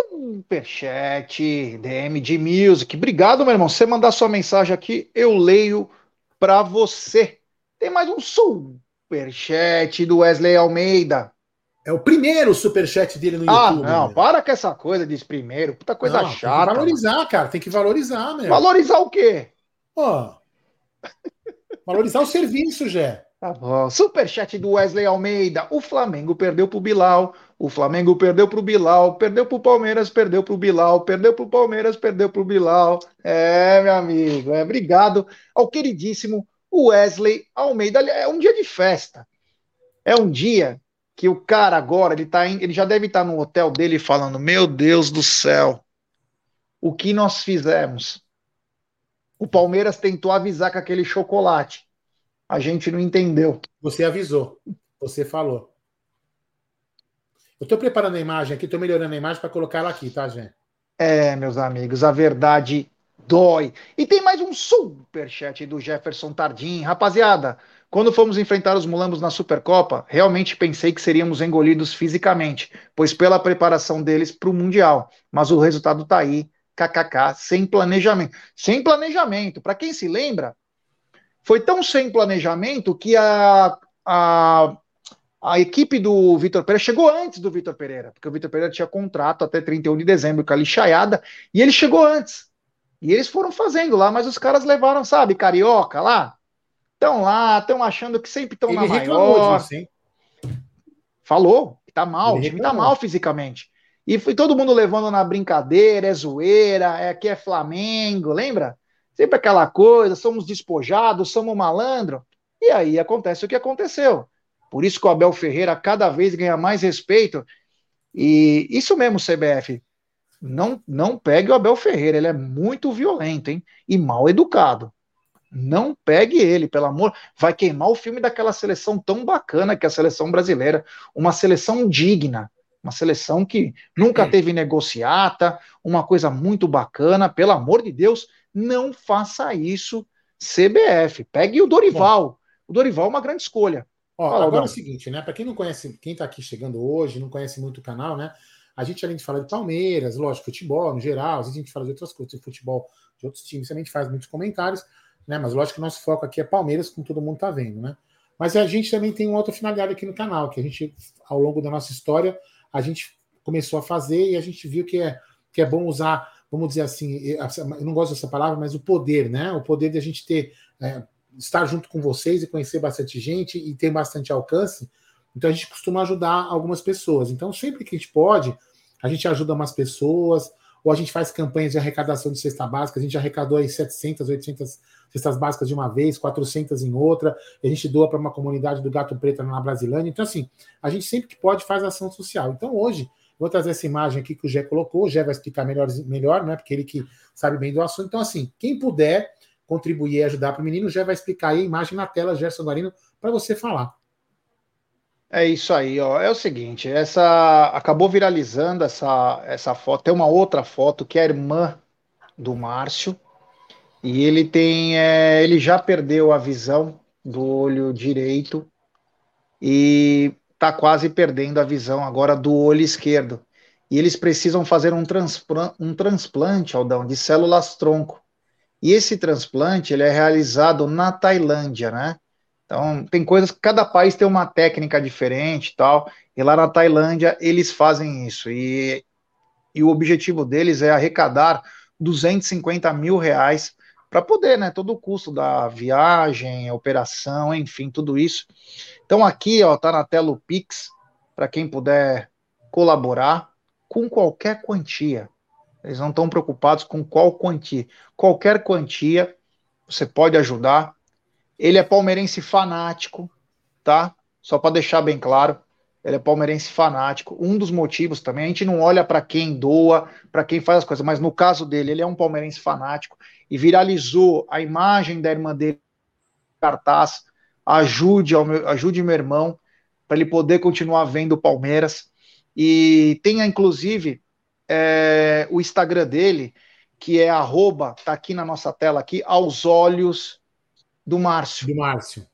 Speaker 2: superchat, DM de Music. Obrigado, meu irmão. Você mandar sua mensagem aqui, eu leio para você. Tem mais um superchat do Wesley Almeida.
Speaker 1: É o primeiro superchat dele no
Speaker 2: Ah,
Speaker 1: YouTube.
Speaker 2: não,
Speaker 1: meu.
Speaker 2: para com essa coisa de primeiro. Puta coisa
Speaker 1: Não, Tem
Speaker 2: chata.
Speaker 1: que valorizar, cara. Tem que valorizar, meu.
Speaker 2: mano. Valorizar o quê?
Speaker 1: Valorizar o serviço, Gé.
Speaker 2: Tá bom. Superchat do Wesley Almeida. O Flamengo perdeu pro Bilal. O Flamengo perdeu pro Bilal. Perdeu pro Palmeiras, perdeu pro Bilal. Perdeu pro Palmeiras, perdeu pro Bilal. É, meu amigo. É, obrigado ao queridíssimo Wesley Almeida. É um dia de festa. É um dia que o cara agora, ele, tá em- ele já deve estar no hotel dele falando: Meu Deus do céu, o que nós fizemos? O Palmeiras tentou avisar com aquele chocolate. A gente não entendeu.
Speaker 1: Você avisou. Você falou. Eu tô preparando a imagem aqui, tô melhorando a imagem para colocar ela aqui, tá, Gé?
Speaker 2: É, meus amigos, a verdade dói. E tem mais um superchat do Jefferson Tardim. Rapaziada, quando fomos enfrentar os mulambos na Supercopa, realmente pensei que seríamos engolidos fisicamente, pois pela preparação deles para o Mundial. Mas o resultado tá aí, kkk, sem planejamento. Sem planejamento. Para quem se lembra, foi tão sem planejamento que a, a, a equipe do Vitor Pereira chegou antes do Vitor Pereira, porque o Vitor Pereira tinha contrato até 31 de dezembro com a lixaiada, e ele chegou antes. E eles foram fazendo lá, mas os caras levaram, sabe, carioca lá. Estão lá, estão achando que sempre estão na maior.
Speaker 1: disso, hein?
Speaker 2: Falou, tá mal,
Speaker 1: Ele
Speaker 2: o time tá mal fisicamente. E foi todo mundo levando na brincadeira, é zoeira, é aqui é Flamengo, lembra? Sempre aquela coisa, somos despojados, somos malandro. E aí acontece o que aconteceu. Por isso que o Abel Ferreira cada vez ganha mais respeito. E isso mesmo, CBF. Não, não pegue o Abel Ferreira, ele é muito violento, hein? E mal educado. Não pegue ele, pelo amor. Vai queimar o filme daquela seleção tão bacana que é a seleção brasileira. Uma seleção digna. Uma seleção que nunca teve negociata. Uma coisa muito bacana. Pelo amor de Deus, não faça isso, CBF. Pegue o Dorival. O Dorival é uma grande escolha.
Speaker 1: Ó,
Speaker 2: Fala,
Speaker 1: agora é o seguinte, né? Para quem não conhece, quem tá aqui chegando hoje, não conhece muito o canal, né? A gente, além de falar de Palmeiras, lógico, futebol no geral, às vezes a gente fala de outras coisas, de futebol de outros times, também a gente faz muitos comentários, né? Mas lógico que nosso foco aqui é Palmeiras, como todo mundo tá vendo, né? Mas a gente também tem uma outra finalidade aqui no canal, que a gente, ao longo da nossa história, a gente começou a fazer e a gente viu que é, que é bom usar, vamos dizer assim, eu não gosto dessa palavra, mas o poder, né? O poder de a gente ter, é, estar junto com vocês e conhecer bastante gente e ter bastante alcance. Então a gente costuma ajudar algumas pessoas. Então sempre que a gente pode, a gente ajuda umas pessoas, ou a gente faz campanhas de arrecadação de cesta básica. A gente arrecadou aí 700, 800 cestas básicas de uma vez, 400 em outra. A gente doa para uma comunidade do Gato Preto na Brasilândia. Então, assim, a gente sempre que pode faz ação social. Então, hoje, vou trazer essa imagem aqui que o Gé colocou. O Gé vai explicar melhor, melhor né? Porque ele que sabe bem do assunto. Então, assim, quem puder contribuir e ajudar para o menino, o Gé vai explicar aí a imagem na tela, Gerson Guarino, para você falar.
Speaker 2: É isso aí, ó. É o seguinte, essa acabou viralizando essa essa foto. Tem uma outra foto que é a irmã do Márcio e ele tem, é, ele já perdeu a visão do olho direito e tá quase perdendo a visão agora do olho esquerdo. E eles precisam fazer um, transplan- um transplante, Aldão, de células tronco. E esse transplante ele é realizado na Tailândia, né? Então, tem coisas que cada país tem uma técnica diferente e tal. E lá na Tailândia eles fazem isso. E, e o objetivo deles é arrecadar 250 mil reais para poder, né? Todo o custo da viagem, operação, enfim, tudo isso. Então, aqui, ó, tá na tela o Pix, para quem puder colaborar com qualquer quantia. Eles não estão preocupados com qual quantia. Qualquer quantia você pode ajudar. Ele é palmeirense fanático, tá? Só para deixar bem claro, ele é palmeirense fanático. Um dos motivos também, a gente não olha para quem doa, para quem faz as coisas, mas no caso dele, ele é um palmeirense fanático e viralizou a imagem da irmã dele cartaz. Ajude, ao meu, ajude meu irmão para ele poder continuar vendo o Palmeiras. E tenha, inclusive, é, o Instagram dele, que é arroba, tá aqui na nossa tela aqui, aos olhos do Márcio.
Speaker 1: Do Márcio.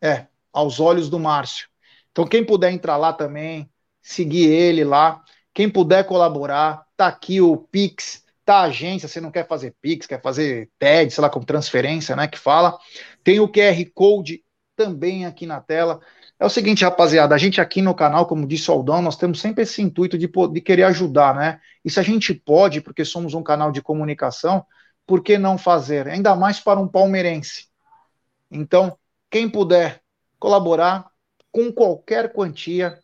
Speaker 2: É, aos olhos do Márcio. Então, quem puder entrar lá também, seguir ele lá. Quem puder colaborar, tá aqui o Pix, tá a agência, você não quer fazer Pix, quer fazer TED, sei lá, com transferência, né, que fala. Tem o QR Code também aqui na tela. É o seguinte, rapaziada, a gente aqui no canal, como disse o Aldão, nós temos sempre esse intuito de, de querer ajudar, né? E se a gente pode, porque somos um canal de comunicação, por que não fazer? Ainda mais para um palmeirense. Então, quem puder colaborar com qualquer quantia,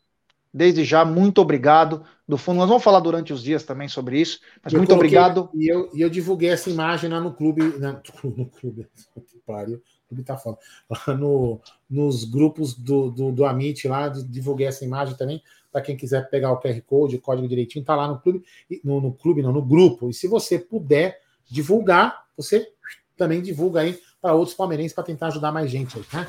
Speaker 2: desde já, muito obrigado do fundo. Nós vamos falar durante os dias também sobre isso, mas eu muito coloquei, obrigado.
Speaker 1: E eu, e eu divulguei essa imagem lá no clube, na, *laughs* no clube, que pariu, clube tá falando, lá no, nos grupos do, do, do Amit lá, divulguei essa imagem também, para quem quiser pegar o QR Code, o código direitinho, tá lá no clube, no, no clube não, no grupo, e se você puder divulgar, você também divulga aí para outros palmeirenses para tentar ajudar mais gente aí, tá?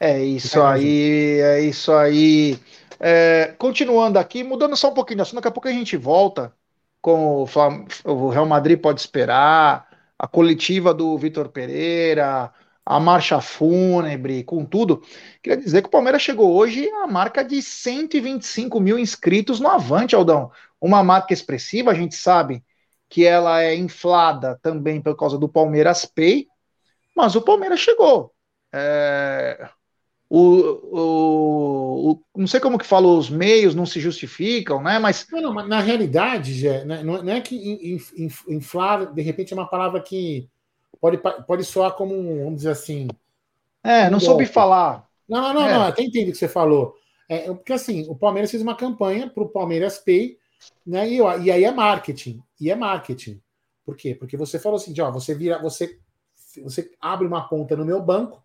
Speaker 2: É isso aí, é isso aí. É, continuando aqui, mudando só um pouquinho de assunto, daqui a pouco a gente volta com o, Flam o Real Madrid pode esperar, a coletiva do Vitor Pereira, a marcha fúnebre, com tudo. Queria dizer que o Palmeiras chegou hoje à marca de 125 mil inscritos no Avante, Aldão. Uma marca expressiva, a gente sabe que ela é inflada também por causa do Palmeiras Pay, mas o Palmeiras chegou. É, o, o, o, não sei como que fala, os meios não se justificam, né? Mas.
Speaker 1: Não, não, mas na realidade, Gé, né, não, não é que inflar, de repente, é uma palavra que pode, pode soar como, vamos dizer assim.
Speaker 2: É, não soube falar.
Speaker 1: Não, não, não, é. não, até entendi o que você falou. É, porque assim, o Palmeiras fez uma campanha para o Palmeiras Pay, né? E, e, aí é marketing. E é marketing. Por quê? Porque você falou assim, ó, você vira, você, você abre uma conta no meu banco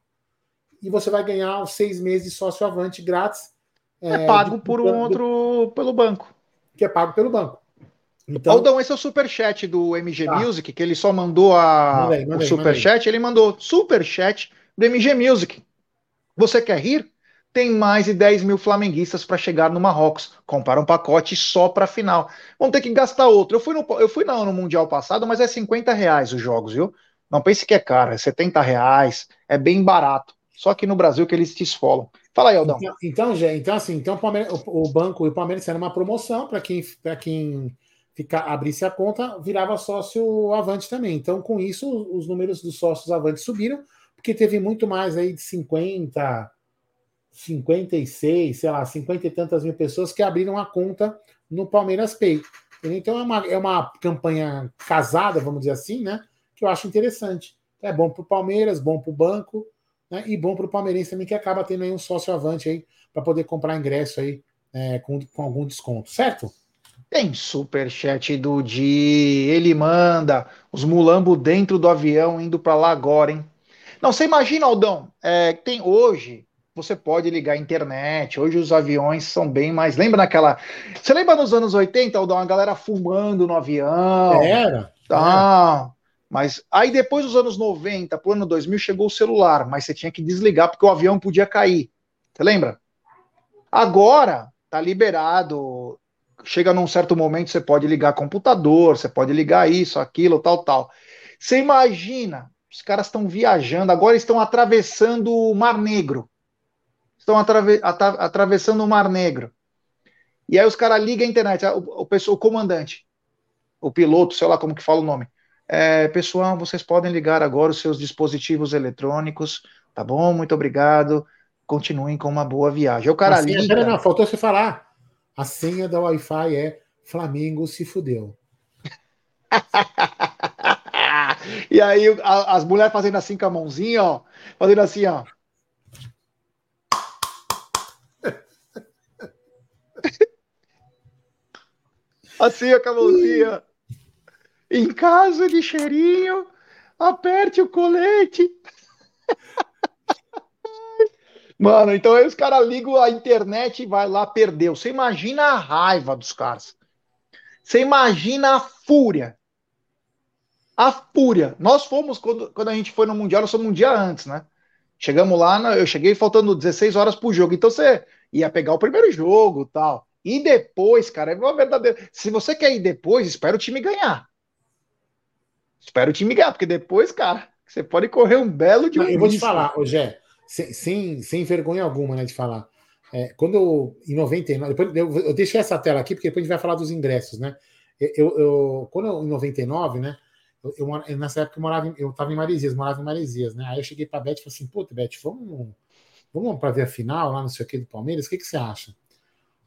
Speaker 1: e você vai ganhar os seis meses de sócio avante grátis.
Speaker 2: É, é pago de, por um outro pelo banco.
Speaker 1: Que é pago pelo banco.
Speaker 2: Então, Aldão, esse é o superchat do MG tá. Music, que ele só mandou a, mandei, mandei, o superchat, ele mandou superchat do MG Music. Você quer rir? Tem mais de 10 mil flamenguistas para chegar no Marrocos. Compara um pacote só para final. Vão ter que gastar outro. Eu fui, no, eu fui não, no Mundial passado, mas é 50 reais os jogos, viu? Não pense que é caro, é 70 reais, é bem barato. Só que no Brasil que eles te esfolam. Fala aí, Aldão.
Speaker 1: Então, então, então assim, então o, o, banco e o Palmeiras era uma promoção para quem, quem ficar, abrisse a conta, virava sócio avante também. Então, com isso, os números dos sócios avante subiram, porque teve muito mais aí de 50, 56, sei lá, 50 e tantas mil pessoas que abriram a conta no Palmeiras Pay. Então é uma, é uma campanha casada, vamos dizer assim, né? Que eu acho interessante. É bom para o Palmeiras, bom para o banco né? E bom para o palmeirense também que acaba tendo aí um sócio avante aí para poder comprar ingresso aí é, com, com algum desconto, certo?
Speaker 2: Tem superchat do Di, ele manda os mulambo dentro do avião indo para lá agora, hein? Não, você imagina, Aldão, é, tem hoje, você pode ligar a internet, hoje os aviões são bem mais. Lembra naquela. Você lembra nos anos 80, Aldão, a galera fumando no avião?
Speaker 1: Era.
Speaker 2: Tá. Mas aí depois dos anos 90, pro ano 2000, chegou o celular, mas você tinha que desligar porque o avião podia cair. Você lembra? Agora tá liberado. Chega num certo momento, você pode ligar computador, você pode ligar isso, aquilo, tal, tal. Você imagina, os caras estão viajando, agora estão atravessando o Mar Negro. Estão atrave atra atravessando o Mar Negro. E aí os caras ligam a internet, o, o, o comandante, o piloto, sei lá como que fala o nome é, pessoal, vocês podem ligar agora os seus dispositivos eletrônicos, tá bom? Muito obrigado. Continuem com uma boa viagem. O cara
Speaker 1: senha, liga... Não, faltou você falar. A senha da Wi-Fi é Flamengo se fudeu. *laughs*
Speaker 2: e aí a, as mulheres fazendo assim com a mãozinha, ó, fazendo assim, ó. *laughs* assim, ó, com a mãozinha. Em caso de cheirinho, aperte o colete. *laughs* Mano, então aí os caras ligam a internet e vai lá, perdeu. Você imagina a raiva dos caras. Você imagina a fúria. A fúria. Nós fomos, quando, quando a gente foi no Mundial, nós fomos um dia antes, né? Chegamos lá, eu cheguei faltando 16 horas pro jogo. Então você ia pegar o primeiro jogo tal. E depois, cara, é uma verdadeira. Se você quer ir depois, espera o time ganhar. Espera o time ganhar, porque depois, cara, você pode correr um belo de um
Speaker 1: Eu vou te falar, Gé, sem, sem, sem vergonha alguma, né, de falar. É, quando eu, em 99, depois eu, eu deixei essa tela aqui, porque depois a gente vai falar dos ingressos, né? Eu, eu quando eu, em 99, né? Eu, eu, nessa época eu morava, eu estava em Maresias, morava em Maresias, né? Aí eu cheguei para a Beth e falei assim: Puta, Beth, vamos, vamos para ver a final lá, não sei o que, do Palmeiras, o que, que você acha?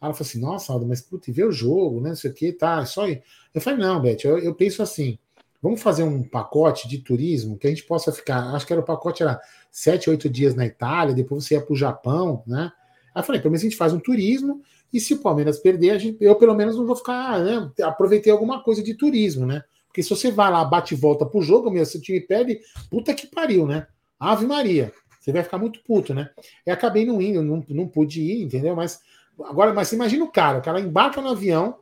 Speaker 1: Aí ela falou assim: Nossa, Aldo, mas puta, ver o jogo, né? Não sei o que, tá, é só. Eu falei: Não, Beth, eu, eu penso assim: vamos fazer um pacote de turismo que a gente possa ficar. Acho que era o pacote era sete, oito dias na Itália, depois você ia para o Japão, né? Aí eu falei: pelo menos a gente faz um turismo. E se o Palmeiras perder, gente, eu pelo menos não vou ficar, né? Aproveitei alguma coisa de turismo, né? Porque se você vai lá, bate e volta pro jogo, meu, se o time perde, puta que pariu, né? Ave Maria. Você vai ficar muito puto, né? E acabei não indo, não, não pude ir, entendeu? Mas agora, mas imagina o cara, o cara embarca no avião,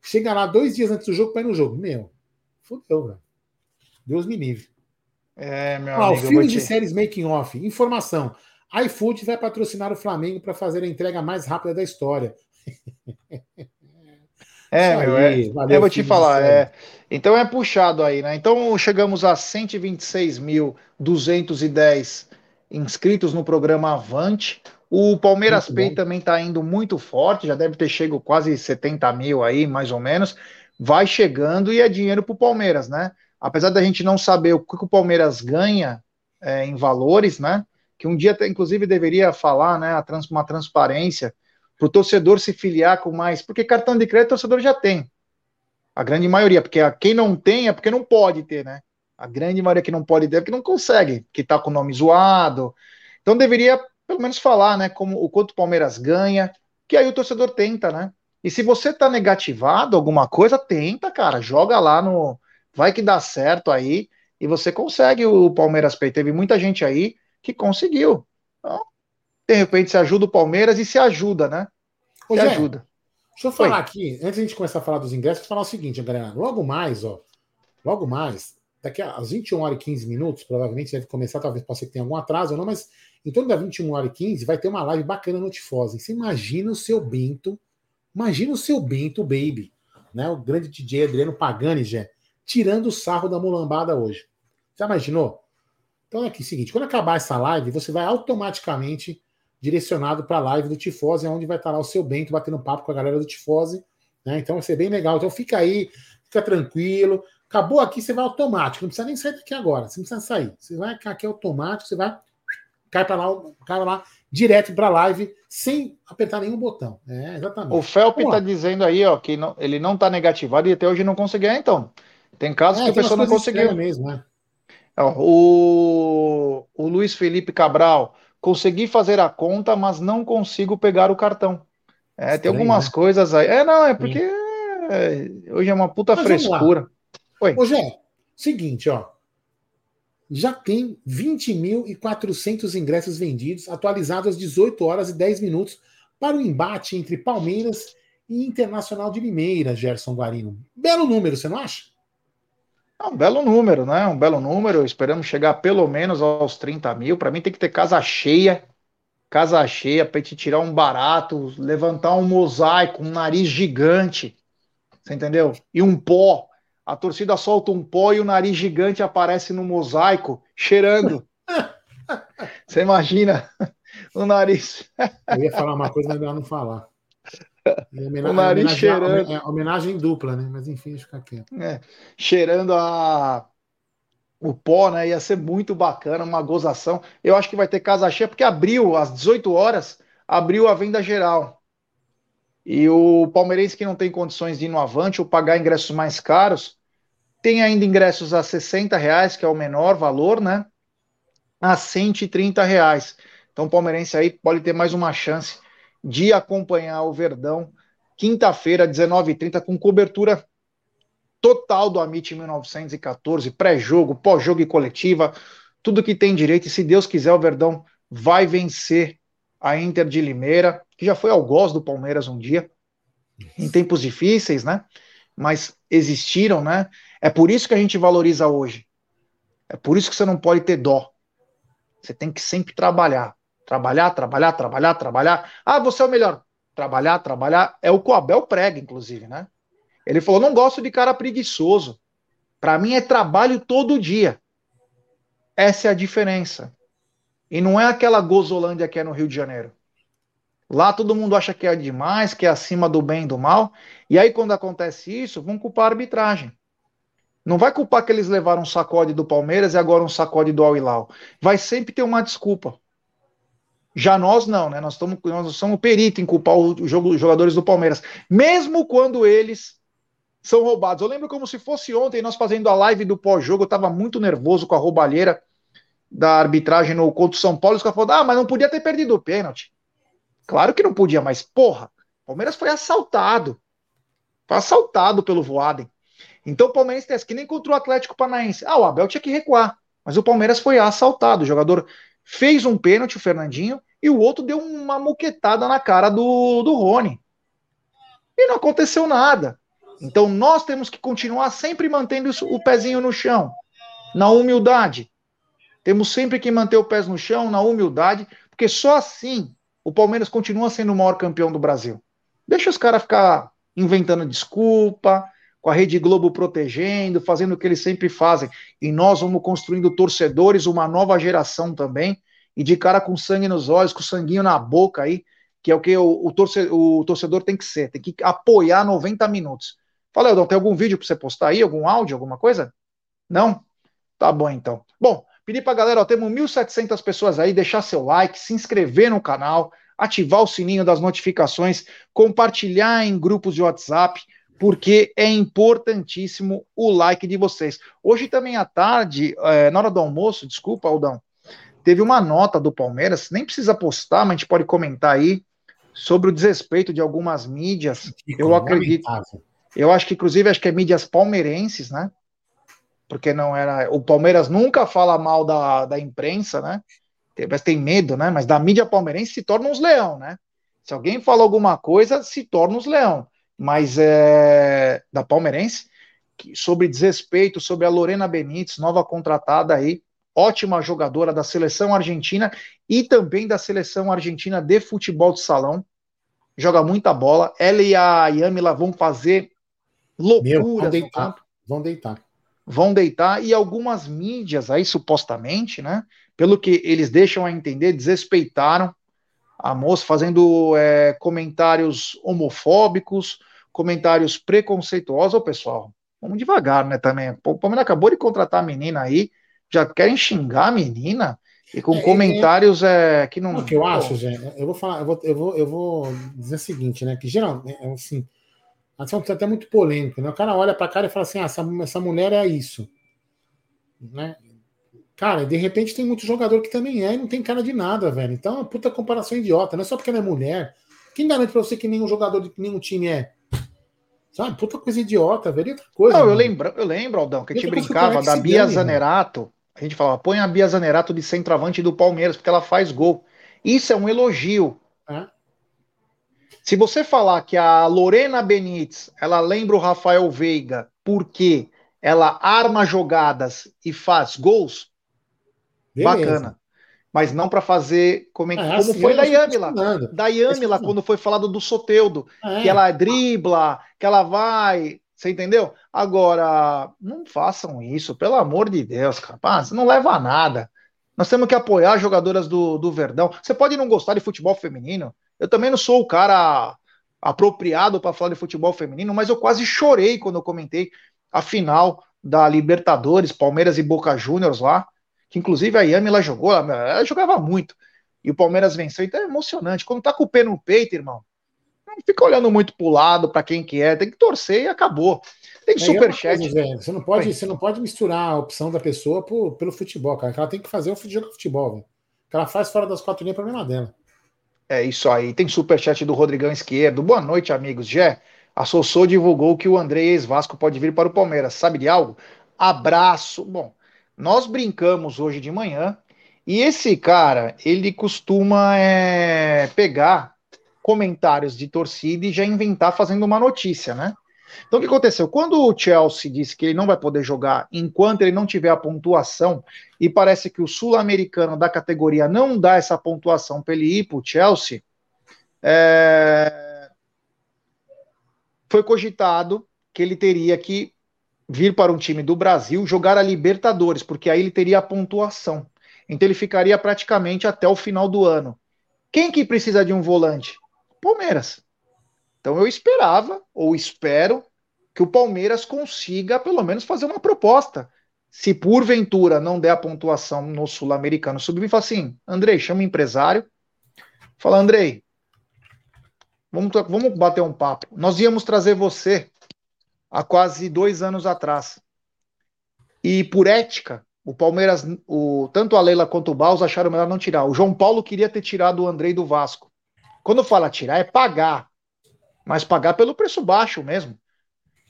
Speaker 1: chega lá dois dias antes do jogo para ir no jogo. Meu, fudeu, velho. Deus me livre.
Speaker 2: É, meu
Speaker 1: ah,
Speaker 2: amigo.
Speaker 1: O filme de séries making off. Informação. iFood vai patrocinar o Flamengo para fazer a entrega mais rápida da história.
Speaker 2: É, meu, é, valeu, eu vou te falar, é, então é puxado aí, né? Então chegamos a 126.210 inscritos no programa Avante. O Palmeiras Pay também está indo muito forte, já deve ter chegado quase 70 mil aí, mais ou menos. Vai chegando e é dinheiro para o Palmeiras, né? Apesar da gente não saber o que o Palmeiras ganha é, em valores, né? Que um dia, inclusive, deveria falar, né? Uma transparência para o torcedor se filiar com mais, porque cartão de crédito o torcedor já tem. A grande maioria, porque quem não tem é porque não pode ter, né? A grande maioria que não pode ter é porque não consegue, que está com o nome zoado. Então deveria pelo menos falar, né, como o quanto o Palmeiras ganha, que aí o torcedor tenta, né? E se você tá negativado alguma coisa, tenta, cara, joga lá no vai que dá certo aí e você consegue o Palmeiras Pay. Teve muita gente aí que conseguiu. Então, de repente se ajuda o Palmeiras e se ajuda, né?
Speaker 1: Se Zé, ajuda. Deixa eu falar Oi. aqui, antes de a gente começar a falar dos ingressos, falar o seguinte, galera. Logo mais, ó. Logo mais, daqui às 21 horas e 15 minutos, provavelmente deve começar, talvez possa tenha algum atraso ou não, mas em torno da 21 horas e 15 vai ter uma live bacana no Tifose. Você imagina o seu Bento, imagina o seu Bento Baby, né? O grande DJ Adriano Pagani, já, tirando o sarro da mulambada hoje. Já imaginou? Então é aqui, seguinte, quando acabar essa live, você vai automaticamente direcionado para a live do Tifose, onde vai estar lá o seu Bento batendo papo com a galera do Tifose. Né? Então vai ser bem legal. Então fica aí, fica tranquilo. Acabou aqui, você vai automático. Não precisa nem sair daqui agora. Você não precisa sair. Você vai aqui automático, você vai cai para lá, cai lá direto para a live sem apertar nenhum botão. É, exatamente.
Speaker 2: O Felp está dizendo aí, ó, que não, ele não está negativado e até hoje não conseguiu, então. Tem casos é, que a pessoa não conseguiu.
Speaker 1: Mesmo, né?
Speaker 2: o, o Luiz Felipe Cabral consegui fazer a conta, mas não consigo pegar o cartão. É, tem algumas né? coisas aí. É, não, é porque é, hoje é uma puta mas frescura.
Speaker 1: Oi. Ô, Jé, seguinte, ó. Já tem 20.400 ingressos vendidos, atualizados às 18 horas e 10 minutos, para o embate entre Palmeiras e Internacional de Limeira, Gerson Guarino. Belo número, você não acha?
Speaker 2: É um belo número, né? Um belo número. Esperamos chegar pelo menos aos 30 mil. Para mim tem que ter casa cheia. Casa cheia para te tirar um barato, levantar um mosaico, um nariz gigante. Você entendeu? E um pó. A torcida solta um pó e o nariz gigante aparece no mosaico, cheirando. *laughs* Você imagina o nariz.
Speaker 1: Eu ia falar uma coisa, mas melhor não falar. *laughs*
Speaker 2: O nariz cheirando.
Speaker 1: É, homenagem dupla, né? Mas enfim, deixa eu ficar quieto.
Speaker 2: É, cheirando a o pó, né? Ia ser muito bacana, uma gozação. Eu acho que vai ter casa cheia, porque abriu às 18 horas, abriu a venda geral. E o palmeirense que não tem condições de ir no Avante ou pagar ingressos mais caros, tem ainda ingressos a 60 reais, que é o menor valor, né? A 130 reais. Então o palmeirense aí pode ter mais uma chance de acompanhar o Verdão, quinta-feira, 19h30, com cobertura total do Amit 1914, pré-jogo, pós-jogo e coletiva, tudo que tem direito, e se Deus quiser, o Verdão vai vencer a Inter de Limeira, que já foi algoz do Palmeiras um dia, em tempos difíceis, né? Mas existiram, né? É por isso que a gente valoriza hoje. É por isso que você não pode ter dó. Você tem que sempre trabalhar. Trabalhar, trabalhar, trabalhar, trabalhar. Ah, você é o melhor. Trabalhar, trabalhar. É o que o Abel prega, inclusive, né? Ele falou: não gosto de cara preguiçoso. Para mim é trabalho todo dia. Essa é a diferença. E não é aquela gozolândia que é no Rio de Janeiro. Lá todo mundo acha que é demais, que é acima do bem e do mal. E aí, quando acontece isso, vão culpar a arbitragem. Não vai culpar que eles levaram um sacode do Palmeiras e agora um sacode do Al Hilal. Vai sempre ter uma desculpa. Já nós não, né? Nós, estamos, nós somos perito em culpar os jogadores do Palmeiras, mesmo quando eles são roubados. Eu lembro como se fosse ontem, nós fazendo a live do pós-jogo, eu estava muito nervoso com a roubalheira da arbitragem no contra o São Paulo. Os caras falaram, ah, mas não podia ter perdido o pênalti. Claro que não podia, mas porra, Palmeiras foi assaltado. Foi assaltado pelo Voaden. Então o Palmeiras tem que nem contra o Atlético Paranaense. Ah, o Abel tinha que recuar, mas o Palmeiras foi assaltado. O jogador fez um pênalti, o Fernandinho, e o outro deu uma moquetada na cara do, do Rony. E não aconteceu nada. Então nós temos que continuar sempre mantendo o pezinho no chão, na humildade. Temos sempre que manter o pé no chão, na humildade, porque só assim o Palmeiras continua sendo o maior campeão do Brasil. Deixa os caras ficar inventando desculpa, com a Rede Globo protegendo, fazendo o que eles sempre fazem. E nós vamos construindo torcedores, uma nova geração também, e de cara com sangue nos olhos, com sanguinho na boca aí, que é o que o, o, torcedor, o torcedor tem que ser, tem que apoiar 90 minutos. Fala, Eldon, tem algum vídeo para você postar aí, algum áudio, alguma coisa? Não? Tá bom então. Bom, pedir pra galera, ó, temos 1.700 pessoas aí, deixar seu like, se inscrever no canal, ativar o sininho das notificações, compartilhar em grupos de WhatsApp, porque é importantíssimo o like de vocês. Hoje também à tarde, é, na hora do almoço, desculpa, Aldão, teve uma nota do Palmeiras, nem precisa postar, mas a gente pode comentar aí, sobre o desrespeito de algumas mídias. Eu acredito. Eu acho que, inclusive, acho que é mídias palmeirenses, né? Porque não era. O Palmeiras nunca fala mal da, da imprensa, né? Mas tem medo, né? Mas da mídia palmeirense se torna uns leão, né? Se alguém fala alguma coisa, se torna uns leão. Mas é da palmeirense, sobre desrespeito, sobre a Lorena Benítez, nova contratada aí, ótima jogadora da seleção argentina e também da seleção argentina de futebol de salão. Joga muita bola. Ela e a Yamila vão fazer loucuras Meu, vão
Speaker 1: deitar, Vão deitar.
Speaker 2: Vão deitar e algumas mídias aí, supostamente, né? Pelo que eles deixam a entender, desrespeitaram a moça, fazendo é, comentários homofóbicos, comentários preconceituosos. Ô, pessoal, vamos devagar, né? Também. O Palmeiras acabou de contratar a menina aí, já querem xingar a menina e com é, é comentários é, que não.
Speaker 1: O que eu acho, gente, eu vou falar, eu vou, eu vou, eu vou dizer o seguinte, né? Que geralmente, é, até muito polêmico, né? O cara olha pra cara e fala assim: ah, essa, essa mulher é isso. Né? Cara, de repente tem muito jogador que também é e não tem cara de nada, velho. Então é uma puta comparação idiota. Não é só porque ela é mulher. Quem garante pra você que nenhum jogador de nenhum time é? Sabe? Puta coisa idiota, velho. Outra coisa.
Speaker 2: Não, eu lembro, eu lembro, Aldão, que a gente brincava da Bia Zanerato. A gente falava, põe a Bia Zanerato de centroavante do Palmeiras, porque ela faz gol. Isso é um elogio. É. Se você falar que a Lorena Benítez, ela lembra o Rafael Veiga porque ela arma jogadas e faz gols, Beleza. bacana. Mas não para fazer como, é, como assim, foi da Yamila. Da Yamila, quando foi falado do Soteudo, é. que ela dribla, que ela vai. Você entendeu? Agora, não façam isso, pelo amor de Deus, rapaz, não leva a nada. Nós temos que apoiar jogadoras do, do Verdão. Você pode não gostar de futebol feminino, eu também não sou o cara apropriado para falar de futebol feminino, mas eu quase chorei quando eu comentei a final da Libertadores, Palmeiras e Boca Juniors lá, que inclusive a Yami ela jogou, ela jogava muito. E o Palmeiras venceu, então é emocionante. Quando tá com o pé no peito, irmão, não fica olhando muito pro lado, para quem que é, tem que torcer e acabou. Tem é, superchat.
Speaker 1: você não pode, você não pode misturar a opção da pessoa por, pelo futebol, cara. Ela tem que fazer o jogo futebol, velho. O que ela faz fora das quatro linhas, problema dela.
Speaker 2: É isso aí. Tem superchat do Rodrigão Esquerdo. Boa noite, amigos. Gé, a Sossô divulgou que o André ex-Vasco pode vir para o Palmeiras. Sabe de algo? Abraço. Bom, nós brincamos hoje de manhã E esse cara, ele costuma é, pegar comentários de torcida e já inventar fazendo uma notícia, né? Então o que aconteceu? Quando o Chelsea disse que ele não vai poder jogar enquanto ele não tiver a pontuação, e parece que o sul-americano da categoria não dá essa pontuação para ele ir para o Chelsea, é... foi cogitado que ele teria que vir para um time do Brasil jogar a Libertadores, porque aí ele teria a pontuação. Então ele ficaria praticamente até o final do ano. Quem que precisa de um volante? Palmeiras. Então eu esperava, ou espero, que o Palmeiras consiga pelo menos fazer uma proposta. Se porventura não der a pontuação no Sul-Americano subir, fala assim: Andrei, chama o empresário. Fala, Andrei, vamos, vamos bater um papo. Nós íamos trazer você há quase dois anos atrás. E por ética, o Palmeiras, o, tanto a Leila quanto o Baus acharam melhor não tirar. O João Paulo queria ter tirado o Andrei do Vasco. Quando fala tirar, é pagar mas pagar pelo preço baixo mesmo.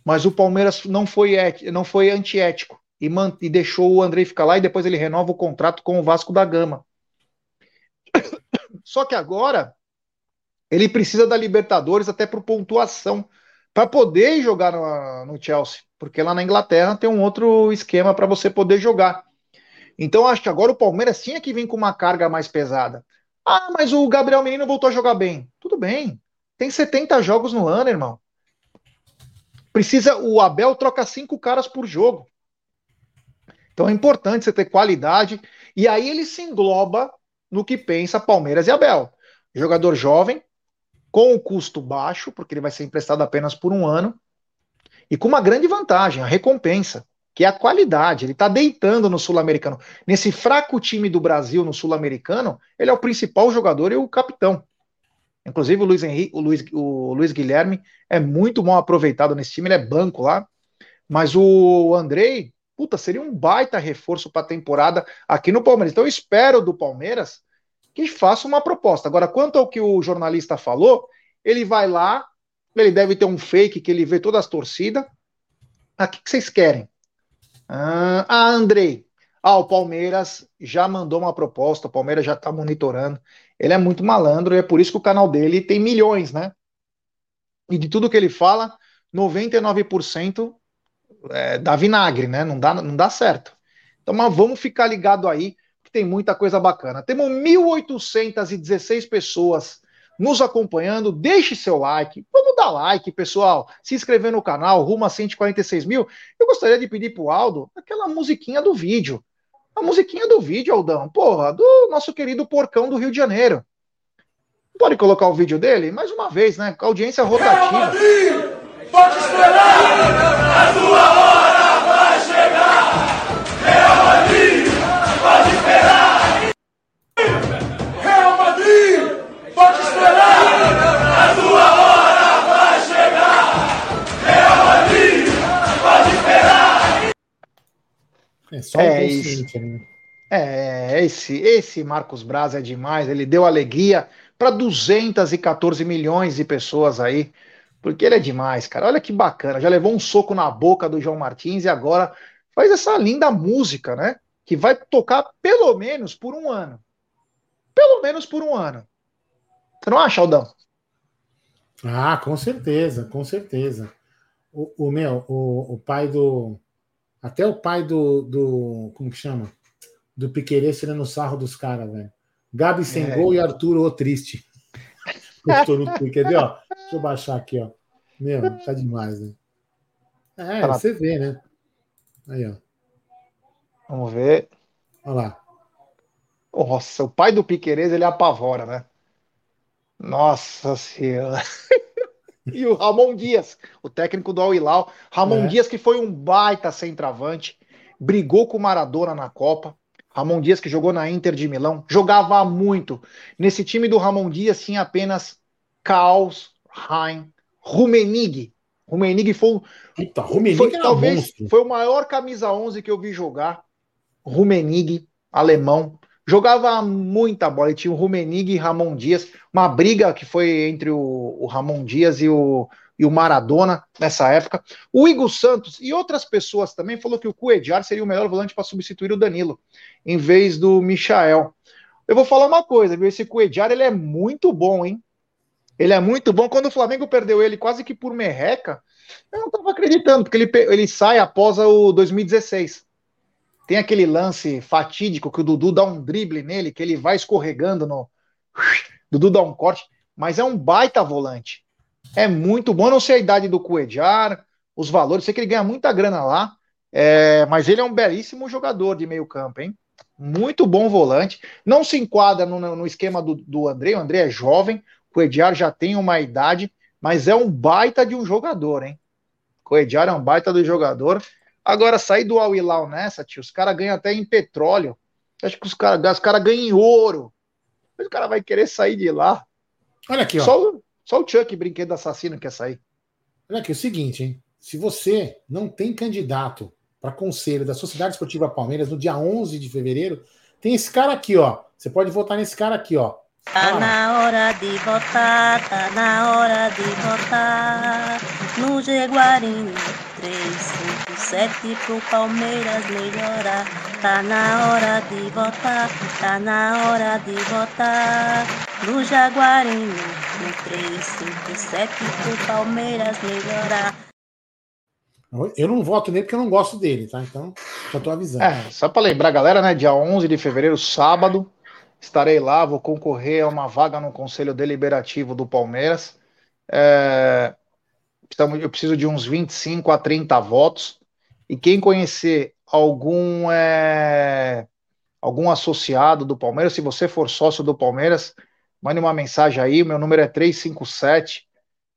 Speaker 2: Mas o Palmeiras não foi, não foi antiético e, e deixou o Andrei ficar lá e depois ele renova o contrato com o Vasco da Gama. *coughs* Só que agora ele precisa da Libertadores até por pontuação para poder jogar no, no, Chelsea, porque lá na Inglaterra tem um outro esquema para você poder jogar. Então acho que agora o Palmeiras tinha que vir com uma carga mais pesada. Ah, mas o Gabriel Menino voltou a jogar bem. Tudo bem. Tem 70 jogos no ano, irmão. Precisa. O Abel troca cinco caras por jogo. Então é importante você ter qualidade. E aí ele se engloba no que pensa Palmeiras e Abel. Jogador jovem, com o custo baixo, porque ele vai ser emprestado apenas por um ano, e com uma grande vantagem, a recompensa, que é a qualidade. Ele está deitando no Sul-Americano. Nesse fraco time do Brasil no Sul-Americano, ele é o principal jogador e o capitão. Inclusive o Luiz Henrique, o Luiz, o Luiz Guilherme é muito mal aproveitado nesse time, ele é banco lá. Mas o Andrei, puta, seria um baita reforço para a temporada aqui no Palmeiras. Então eu espero do Palmeiras que faça uma proposta. Agora, quanto ao que o jornalista falou, ele vai lá, ele deve ter um fake que ele vê todas as torcidas. Ah, o que, que vocês querem? Ah, ah, Andrei. Ah, o Palmeiras já mandou uma proposta, o Palmeiras já está monitorando. Ele é muito malandro e é por isso que o canal dele tem milhões, né? E de tudo que ele fala, 99% é, dá vinagre, né? Não dá, não dá certo. Então, mas vamos ficar ligado aí, que tem muita coisa bacana. Temos 1.816 pessoas nos acompanhando. Deixe seu like. Vamos dar like, pessoal. Se inscrever no canal, rumo a 146 mil. Eu gostaria de pedir pro Aldo aquela musiquinha do vídeo. A musiquinha do vídeo, Aldão, porra, do nosso querido porcão do Rio de Janeiro. Pode colocar o vídeo dele? Mais uma vez, né? Com audiência rotativa. pode esperar! A sua hora só é isso. Né? É, esse, esse Marcos Braz é demais. Ele deu alegria para 214 milhões de pessoas aí, porque ele é demais, cara. Olha que bacana. Já levou um soco na boca do João Martins e agora faz essa linda música, né? Que vai tocar pelo menos por um ano. Pelo menos por um ano. Você não acha, Aldão?
Speaker 1: Ah, com certeza, com certeza. O, o meu, o, o pai do, até o pai do. do como que chama? Do Piquerez tirando sarro dos caras, velho. Gabi sem é. gol e Arthur o triste. *laughs* Gostou no Twitter. Quer ó? Deixa eu baixar aqui, ó. Meu, tá demais, né? É, tá você vê, né? Aí, ó.
Speaker 2: Vamos ver.
Speaker 1: Olha lá.
Speaker 2: Nossa, o pai do Piquerez, ele apavora, né? Nossa Senhora. *laughs* e o Ramon Dias, o técnico do Al Hilal. Ramon é. Dias, que foi um baita centroavante, brigou com o Maradona na Copa. Ramon Dias, que jogou na Inter de Milão, jogava muito. Nesse time do Ramon Dias tinha apenas Caos, Hein, Rumenig. Rumenig foi,
Speaker 1: Puta, Rumenig
Speaker 2: foi talvez monstro. foi o maior camisa 11 que eu vi jogar. Rumenig, alemão, jogava muita bola. E tinha o Rumenig e Ramon Dias, uma briga que foi entre o, o Ramon Dias e o e o Maradona nessa época. O Igor Santos e outras pessoas também falou que o Cuejar seria o melhor volante para substituir o Danilo, em vez do Michael. Eu vou falar uma coisa, viu? Esse Cuejar, ele é muito bom, hein? Ele é muito bom. Quando o Flamengo perdeu ele quase que por merreca, eu não estava acreditando, porque ele, ele sai após o 2016. Tem aquele lance fatídico que o Dudu dá um drible nele, que ele vai escorregando no. Dudu dá um corte, mas é um baita volante. É muito bom. Eu não sei a idade do Cuejar, os valores, sei que ele ganha muita grana lá, é... mas ele é um belíssimo jogador de meio campo, hein? Muito bom volante. Não se enquadra no, no esquema do, do André. O André é jovem, o Ediar já tem uma idade, mas é um baita de um jogador, hein? O Ediar é um baita do jogador. Agora, sair do Al Hilal nessa, tio, os caras ganham até em petróleo. Acho que os caras os cara ganham em ouro. Mas o cara vai querer sair de lá.
Speaker 1: Olha aqui, ó.
Speaker 2: Só, só o Chuck, brinquedo assassino, quer sair.
Speaker 1: Olha aqui, é o seguinte, hein? Se você não tem candidato para conselho da Sociedade Esportiva Palmeiras no dia 11 de fevereiro, tem esse cara aqui, ó. Você pode votar nesse cara aqui, ó.
Speaker 5: Tá na hora de votar, tá na hora de votar. No Jaguarino 357 pro Palmeiras melhorar. Tá na hora de votar, tá na hora de votar. No Jaguarino 357 pro Palmeiras melhorar.
Speaker 1: Eu não voto nele porque eu não gosto dele, tá? Então, já tô avisando.
Speaker 2: É, só para lembrar, galera, né? Dia 11 de fevereiro, sábado, estarei lá, vou concorrer a uma vaga no Conselho Deliberativo do Palmeiras. É, eu preciso de uns 25 a 30 votos. E quem conhecer algum é, algum associado do Palmeiras, se você for sócio do Palmeiras, mande uma mensagem aí. Meu número é 357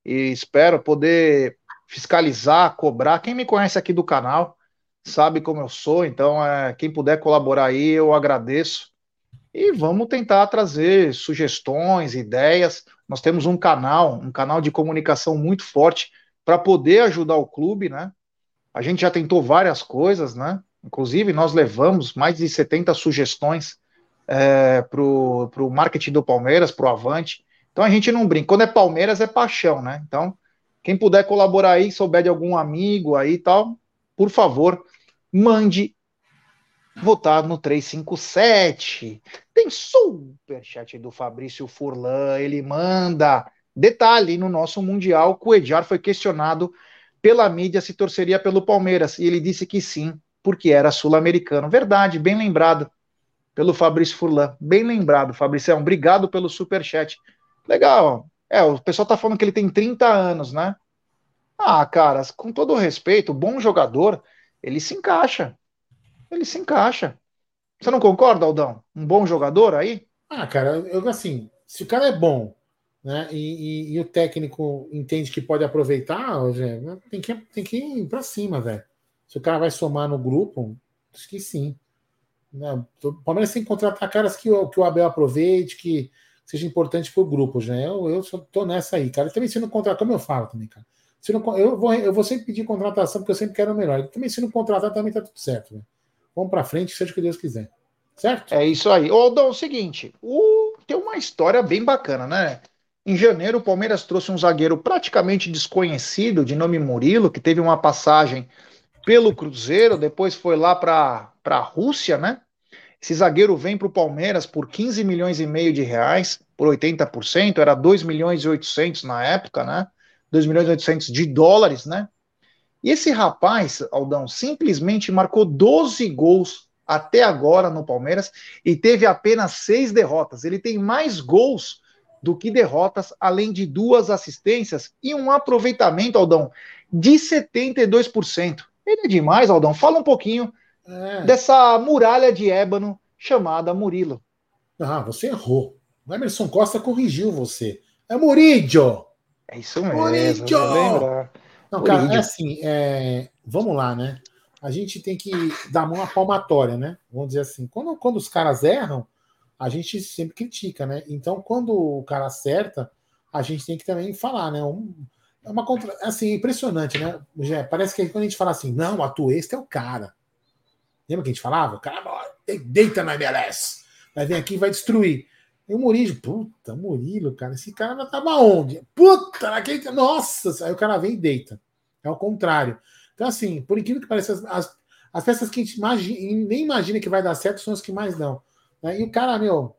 Speaker 2: e espero poder fiscalizar, cobrar. Quem me conhece aqui do canal sabe como eu sou, então é, quem puder colaborar aí, eu agradeço. E vamos tentar trazer sugestões, ideias. Nós temos um canal, um canal de comunicação muito forte para poder ajudar o clube, né? A gente já tentou várias coisas, né? Inclusive, nós levamos mais de 70 sugestões é, para o marketing do Palmeiras, para o Avante. Então a gente não brinca. Quando é Palmeiras, é paixão, né? Então quem puder colaborar aí, souber de algum amigo aí e tal, por favor, mande votar no 357. Tem superchat do Fabrício Furlan, ele manda. Detalhe, no nosso Mundial, o Edjar foi questionado pela mídia se torceria pelo Palmeiras, e ele disse que sim, porque era sul-americano. Verdade, bem lembrado pelo Fabrício Furlan. Bem lembrado, Fabrício. Obrigado pelo superchat. Legal, é, o pessoal tá falando que ele tem 30 anos, né? Ah, cara, com todo respeito, bom jogador, ele se encaixa. Ele se encaixa. Você não concorda, Aldão? Um bom jogador aí?
Speaker 1: Ah, cara, eu assim, se o cara é bom, né, e, e, e o técnico entende que pode aproveitar, né, tem que, tem que ir pra cima, velho. Se o cara vai somar no grupo, acho que sim. Né? O Palmeiras tem que contratar caras que, que o Abel aproveite, que seja importante para o grupo, né? Eu, eu só tô nessa aí, cara. também se não contratar, como eu falo também, cara. Se não, eu, vou, eu vou sempre pedir contratação, porque eu sempre quero o melhor. também se não contratar, também tá tudo certo, né? Vamos para frente, seja o que Deus quiser. Certo?
Speaker 2: É isso aí. Ô, Dom, é o seguinte, o... tem uma história bem bacana, né? Em janeiro, o Palmeiras trouxe um zagueiro praticamente desconhecido, de nome Murilo, que teve uma passagem pelo Cruzeiro, depois foi lá para a Rússia, né? Esse zagueiro vem para o Palmeiras por 15 milhões e meio de reais, por 80%, era 2 milhões e 800 na época, né? 2 milhões e 800 de dólares, né? E esse rapaz, Aldão, simplesmente marcou 12 gols até agora no Palmeiras e teve apenas seis derrotas. Ele tem mais gols do que derrotas, além de duas assistências e um aproveitamento, Aldão, de 72%. Ele é demais, Aldão. Fala um pouquinho é. dessa muralha de ébano chamada Murilo.
Speaker 1: Ah, você errou. O Emerson Costa corrigiu você. É Murillo!
Speaker 2: É isso mesmo. Murillo!
Speaker 1: Não, cara, é assim, é... vamos lá, né? A gente tem que dar uma palmatória, né? Vamos dizer assim. Quando, quando os caras erram, a gente sempre critica, né? Então, quando o cara acerta, a gente tem que também falar, né? Um, é uma contra... assim, impressionante, né? Parece que quando a gente fala assim, não, o Atuesta é o cara. Lembra que a gente falava? O cara deita na MLS. Vai vir aqui e vai destruir. E o Murilo, puta, Murilo, cara, esse cara não tava onde? Puta, naquele. Nossa! Aí o cara vem e deita. É o contrário. Então, assim, por incrível que pareça, as, as, as peças que a gente imagina, nem imagina que vai dar certo são as que mais dão. Né? E o cara, meu,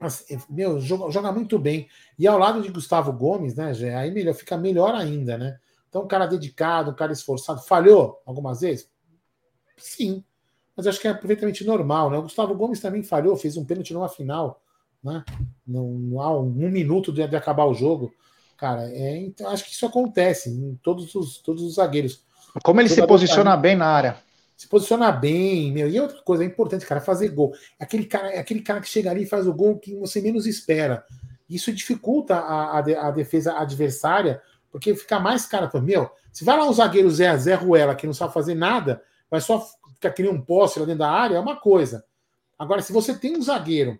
Speaker 1: assim, meu, joga, joga, muito bem. E ao lado de Gustavo Gomes, né, aí melhor, fica melhor ainda, né? Então, um cara dedicado, um cara esforçado. Falhou algumas vezes? Sim. Mas acho que é perfeitamente normal, né? O Gustavo Gomes também falhou, fez um pênalti numa final né? Há um, um minuto de, de, acabar o jogo. Cara, é, então, acho que isso acontece em todos os, todos os zagueiros.
Speaker 2: Como ele se posiciona bem na área.
Speaker 1: Se posiciona bem, meu. E outra coisa é importante, cara, fazer gol. Aquele cara, aquele cara que chega ali e faz o gol que você menos espera. Isso dificulta a, a, a defesa adversária, porque fica mais cara. Meu, se vai lá um zagueiro Zé, Zé Ruela, que não sabe fazer nada, vai só ficar criando um poste lá dentro da área, é uma coisa. Agora, se você tem um zagueiro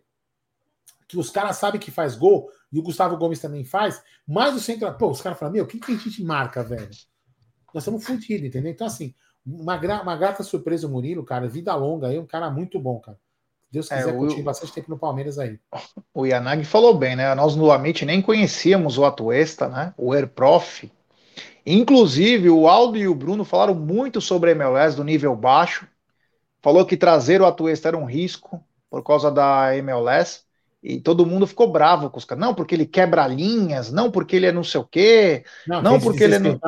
Speaker 1: que os caras sabem que faz gol, e o Gustavo Gomes também faz, mas o centro. Pô, os caras falam, meu, o que, que a gente marca, velho? Nós estamos fodidos, entendeu? Então, assim, uma, gra uma grata surpresa o Murilo, cara, vida longa aí, um cara muito bom, cara. Deus é, quiser, é, o... continue bastante tempo no Palmeiras aí.
Speaker 2: O Yanagi falou bem, né? Nós no Amit nem conhecíamos o Atuesta, né? O Airprof. Inclusive, o Aldo e o Bruno falaram muito sobre a MLS do nível baixo. Falou que trazer o Atuesta era um risco por causa da MLS. E todo mundo ficou bravo com os caras. Não, porque ele quebra linhas, não porque ele é não sei o quê, não, não porque ele é. Não...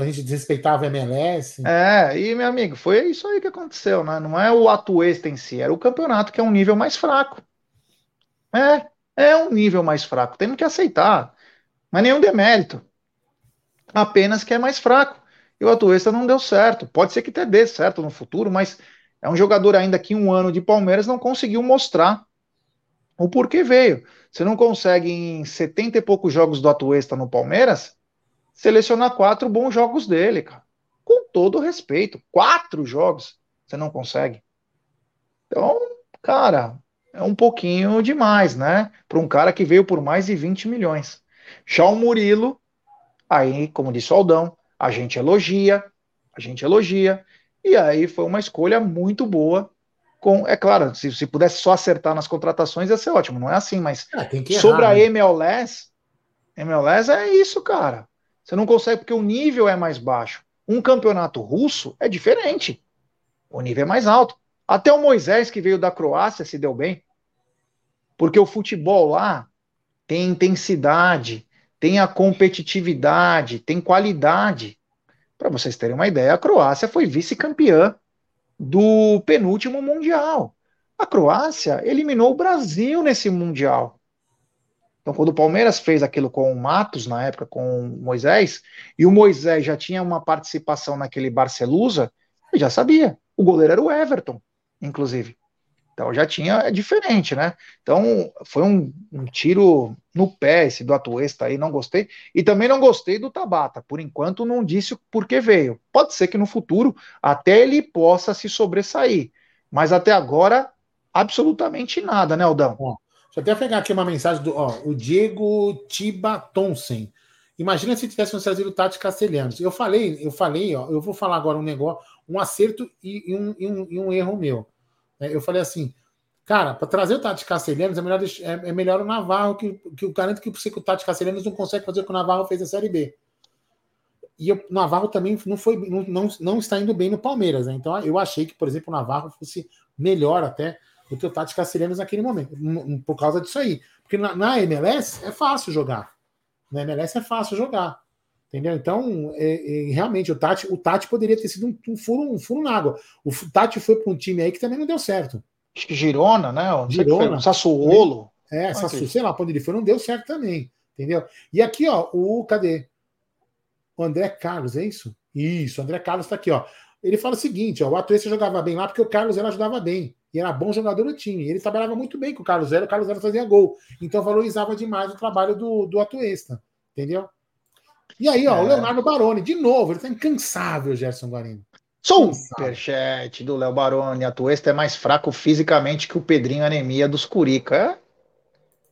Speaker 1: A gente desrespeitava a MLS.
Speaker 2: É, e meu amigo, foi isso aí que aconteceu, né? Não é o atuesta em si, era o campeonato que é um nível mais fraco. É, é um nível mais fraco, temos que aceitar. Mas nenhum demérito. Apenas que é mais fraco. E o Atuesta não deu certo. Pode ser que até dê certo no futuro, mas é um jogador ainda que um ano de Palmeiras não conseguiu mostrar o porquê veio. Você não consegue, em 70 e poucos jogos do Atuesta no Palmeiras, selecionar quatro bons jogos dele, cara. Com todo respeito. Quatro jogos você não consegue. Então, cara, é um pouquinho demais, né? Para um cara que veio por mais de 20 milhões. Já o Murilo, aí, como disse o Aldão, a gente elogia, a gente elogia. E aí foi uma escolha muito boa com. É claro, se, se pudesse só acertar nas contratações ia ser ótimo, não é assim, mas é, sobre a né? MLS, MLS é isso, cara. Você não consegue porque o nível é mais baixo. Um campeonato russo é diferente. O nível é mais alto. Até o Moisés, que veio da Croácia, se deu bem. Porque o futebol lá tem intensidade, tem a competitividade, tem qualidade. Para vocês terem uma ideia, a Croácia foi vice-campeã do penúltimo Mundial. A Croácia eliminou o Brasil nesse Mundial. Então, quando o Palmeiras fez aquilo com o Matos, na época, com o Moisés, e o Moisés já tinha uma participação naquele Barcelusa, ele já sabia. O goleiro era o Everton, inclusive. Então já tinha, é diferente, né? Então foi um, um tiro no pé esse do Atuesta aí, não gostei. E também não gostei do Tabata. Por enquanto não disse por que veio. Pode ser que no futuro até ele possa se sobressair. Mas até agora, absolutamente nada, né, Aldão?
Speaker 1: Ó, deixa eu até pegar aqui uma mensagem do ó, o Diego Tibatonsen. Imagina se tivesse trazido o Tati Castelhanos. Eu falei, eu falei, ó, eu vou falar agora um negócio, um acerto e, e, um, e, um, e um erro meu. É, eu falei assim, cara, para trazer o Tati Castelhanos é melhor, é, é, melhor o Navarro, que, que eu garanto que o Tati Castelhanos não consegue fazer o que o Navarro fez na Série B. E o Navarro também não, foi, não, não, não está indo bem no Palmeiras. Né? Então eu achei que, por exemplo, o Navarro fosse melhor até do que o Tati Castelhanos naquele momento, por causa disso aí. Porque na, na MLS é fácil jogar. Na MLS é fácil jogar. Entendeu? Então, é, é, realmente, o Tati, o Tati poderia ter sido um, um, furo, um furo na água. O Tati foi para um time aí que também não deu certo.
Speaker 2: Acho que Girona, né?
Speaker 1: Girona.
Speaker 2: Sassuolo.
Speaker 1: É, Sassu, sei lá, onde ele foi, não deu certo também. Entendeu? E aqui, ó, o. Cadê? O André Carlos, é isso? Isso, o André Carlos está aqui, ó. Ele fala o seguinte: ó, o Atuesta jogava bem lá porque o Carlos Zero ajudava bem. E era bom jogador do time. Ele trabalhava muito bem com o Carlos Zero, o Carlos Zero fazia gol. Então valorizava demais o trabalho do, do Atuesta. Entendeu? E aí, ó, é. o Leonardo Baroni, de novo, ele tá incansável, Gerson Guarino.
Speaker 2: Superchat do Léo Baroni. A Tuesta é mais fraco fisicamente que o Pedrinho Anemia dos Curica.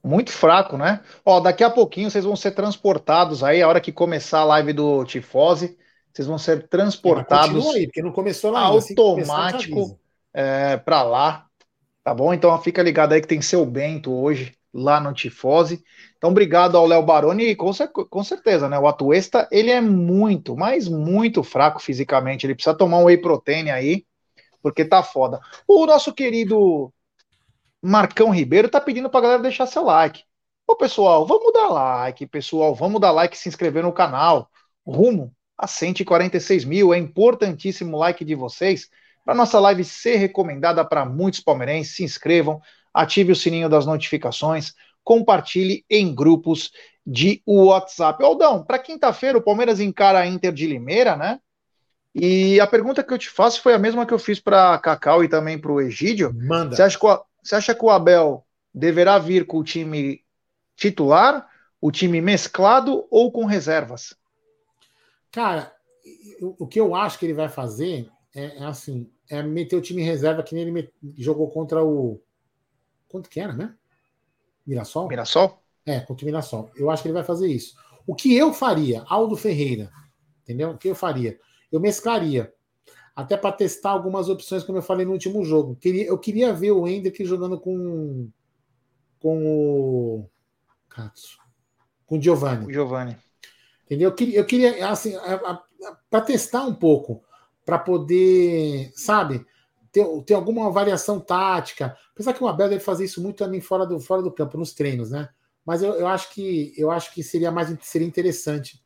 Speaker 2: É muito fraco, né? Ó, daqui a pouquinho vocês vão ser transportados aí, a hora que começar a live do Tifose, vocês vão ser transportados.
Speaker 1: Aí, porque não começou lá
Speaker 2: assim automático assim é, para lá. Tá bom? Então fica ligado aí que tem seu Bento hoje lá no Tifose. Então, obrigado ao Léo Baroni e com, com, certeza, né? O Atuesta, ele é muito, mas muito fraco fisicamente. Ele precisa tomar um whey protein aí, porque tá foda. O nosso querido Marcão Ribeiro tá pedindo pra galera deixar seu like. Ô, pessoal, vamos dar like, pessoal. Vamos dar like se inscrever no canal. Rumo a 146 mil. É importantíssimo o like de vocês para nossa live ser recomendada para muitos palmeirenses. Se inscrevam, ative o sininho das notificações, compartilhe em grupos de WhatsApp. Aldão, para quinta-feira o Palmeiras encara a Inter de Limeira, né? E a pergunta que eu te faço foi a mesma que eu fiz para Cacau e também para o Egídio.
Speaker 1: Manda.
Speaker 2: Você acha, que o, você acha que o Abel deverá vir com o time titular, o time mesclado ou com reservas?
Speaker 1: Cara, o que eu acho que ele vai fazer é, é assim, é meter o time em reserva que nem ele jogou contra o Quanto que era, né? Mirassol?
Speaker 2: Mirassol?
Speaker 1: É, contra o Mirassol. Eu acho que ele vai fazer isso. O que eu faria, Aldo Ferreira, entendeu? O que eu faria? Eu mesclaria. Até para testar algumas opções, como eu falei no último jogo. Eu queria ver o Hendrick jogando com, com o. Katsu, com o Giovanni.
Speaker 2: O Giovanni.
Speaker 1: Entendeu? Eu queria, eu queria assim, para testar um pouco, para poder, sabe? Ter alguma variação tática. Apesar que o Abel deve fazer isso muito também fora do, fora do campo, nos treinos, né? Mas eu, eu acho que eu acho que seria mais seria interessante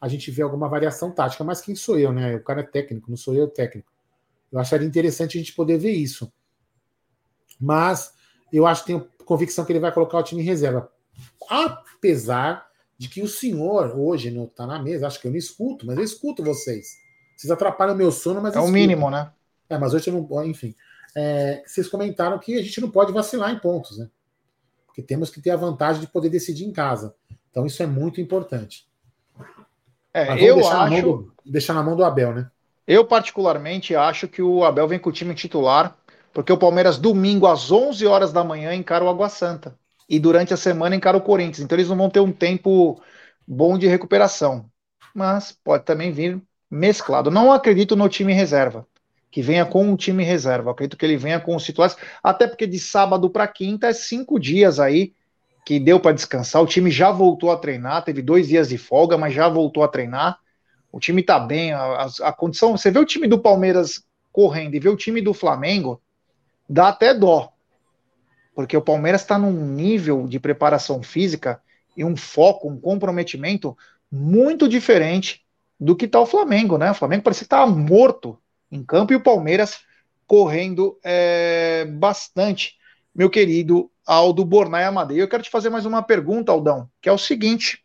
Speaker 1: a gente ver alguma variação tática. Mas quem sou eu, né? O cara é técnico, não sou eu técnico. Eu acharia interessante a gente poder ver isso. Mas eu acho que tenho convicção que ele vai colocar o time em reserva. Apesar de que o senhor hoje não está na mesa, acho que eu não escuto, mas eu escuto vocês. Vocês atrapalham o meu sono, mas.
Speaker 2: É o mínimo, né?
Speaker 1: É, mas hoje eu não. Enfim. É, vocês comentaram que a gente não pode vacilar em pontos, né? Porque temos que ter a vantagem de poder decidir em casa. Então isso é muito importante.
Speaker 2: É, eu
Speaker 1: deixar
Speaker 2: acho.
Speaker 1: Na do, deixar na mão do Abel, né?
Speaker 2: Eu, particularmente, acho que o Abel vem com o time titular, porque o Palmeiras, domingo, às 11 horas da manhã, encara o Água Santa. E durante a semana encara o Corinthians. Então eles não vão ter um tempo bom de recuperação. Mas pode também vir mesclado. Não acredito no time reserva que venha com um time reserva. Eu acredito que ele venha com os titulares, até porque de sábado para quinta é cinco dias aí que deu para descansar. O time já voltou a treinar, teve dois dias de folga, mas já voltou a treinar. O time tá bem, a, a condição. Você vê o time do Palmeiras correndo e vê o time do Flamengo, dá até dó. Porque o Palmeiras está num nível de preparação física e um foco, um comprometimento muito diferente do que tá o Flamengo, né? O Flamengo parecia que tá morto em campo e o Palmeiras correndo é, bastante, meu querido Aldo Bornai Amadei. Eu quero te fazer mais uma pergunta, Aldão, que é o seguinte.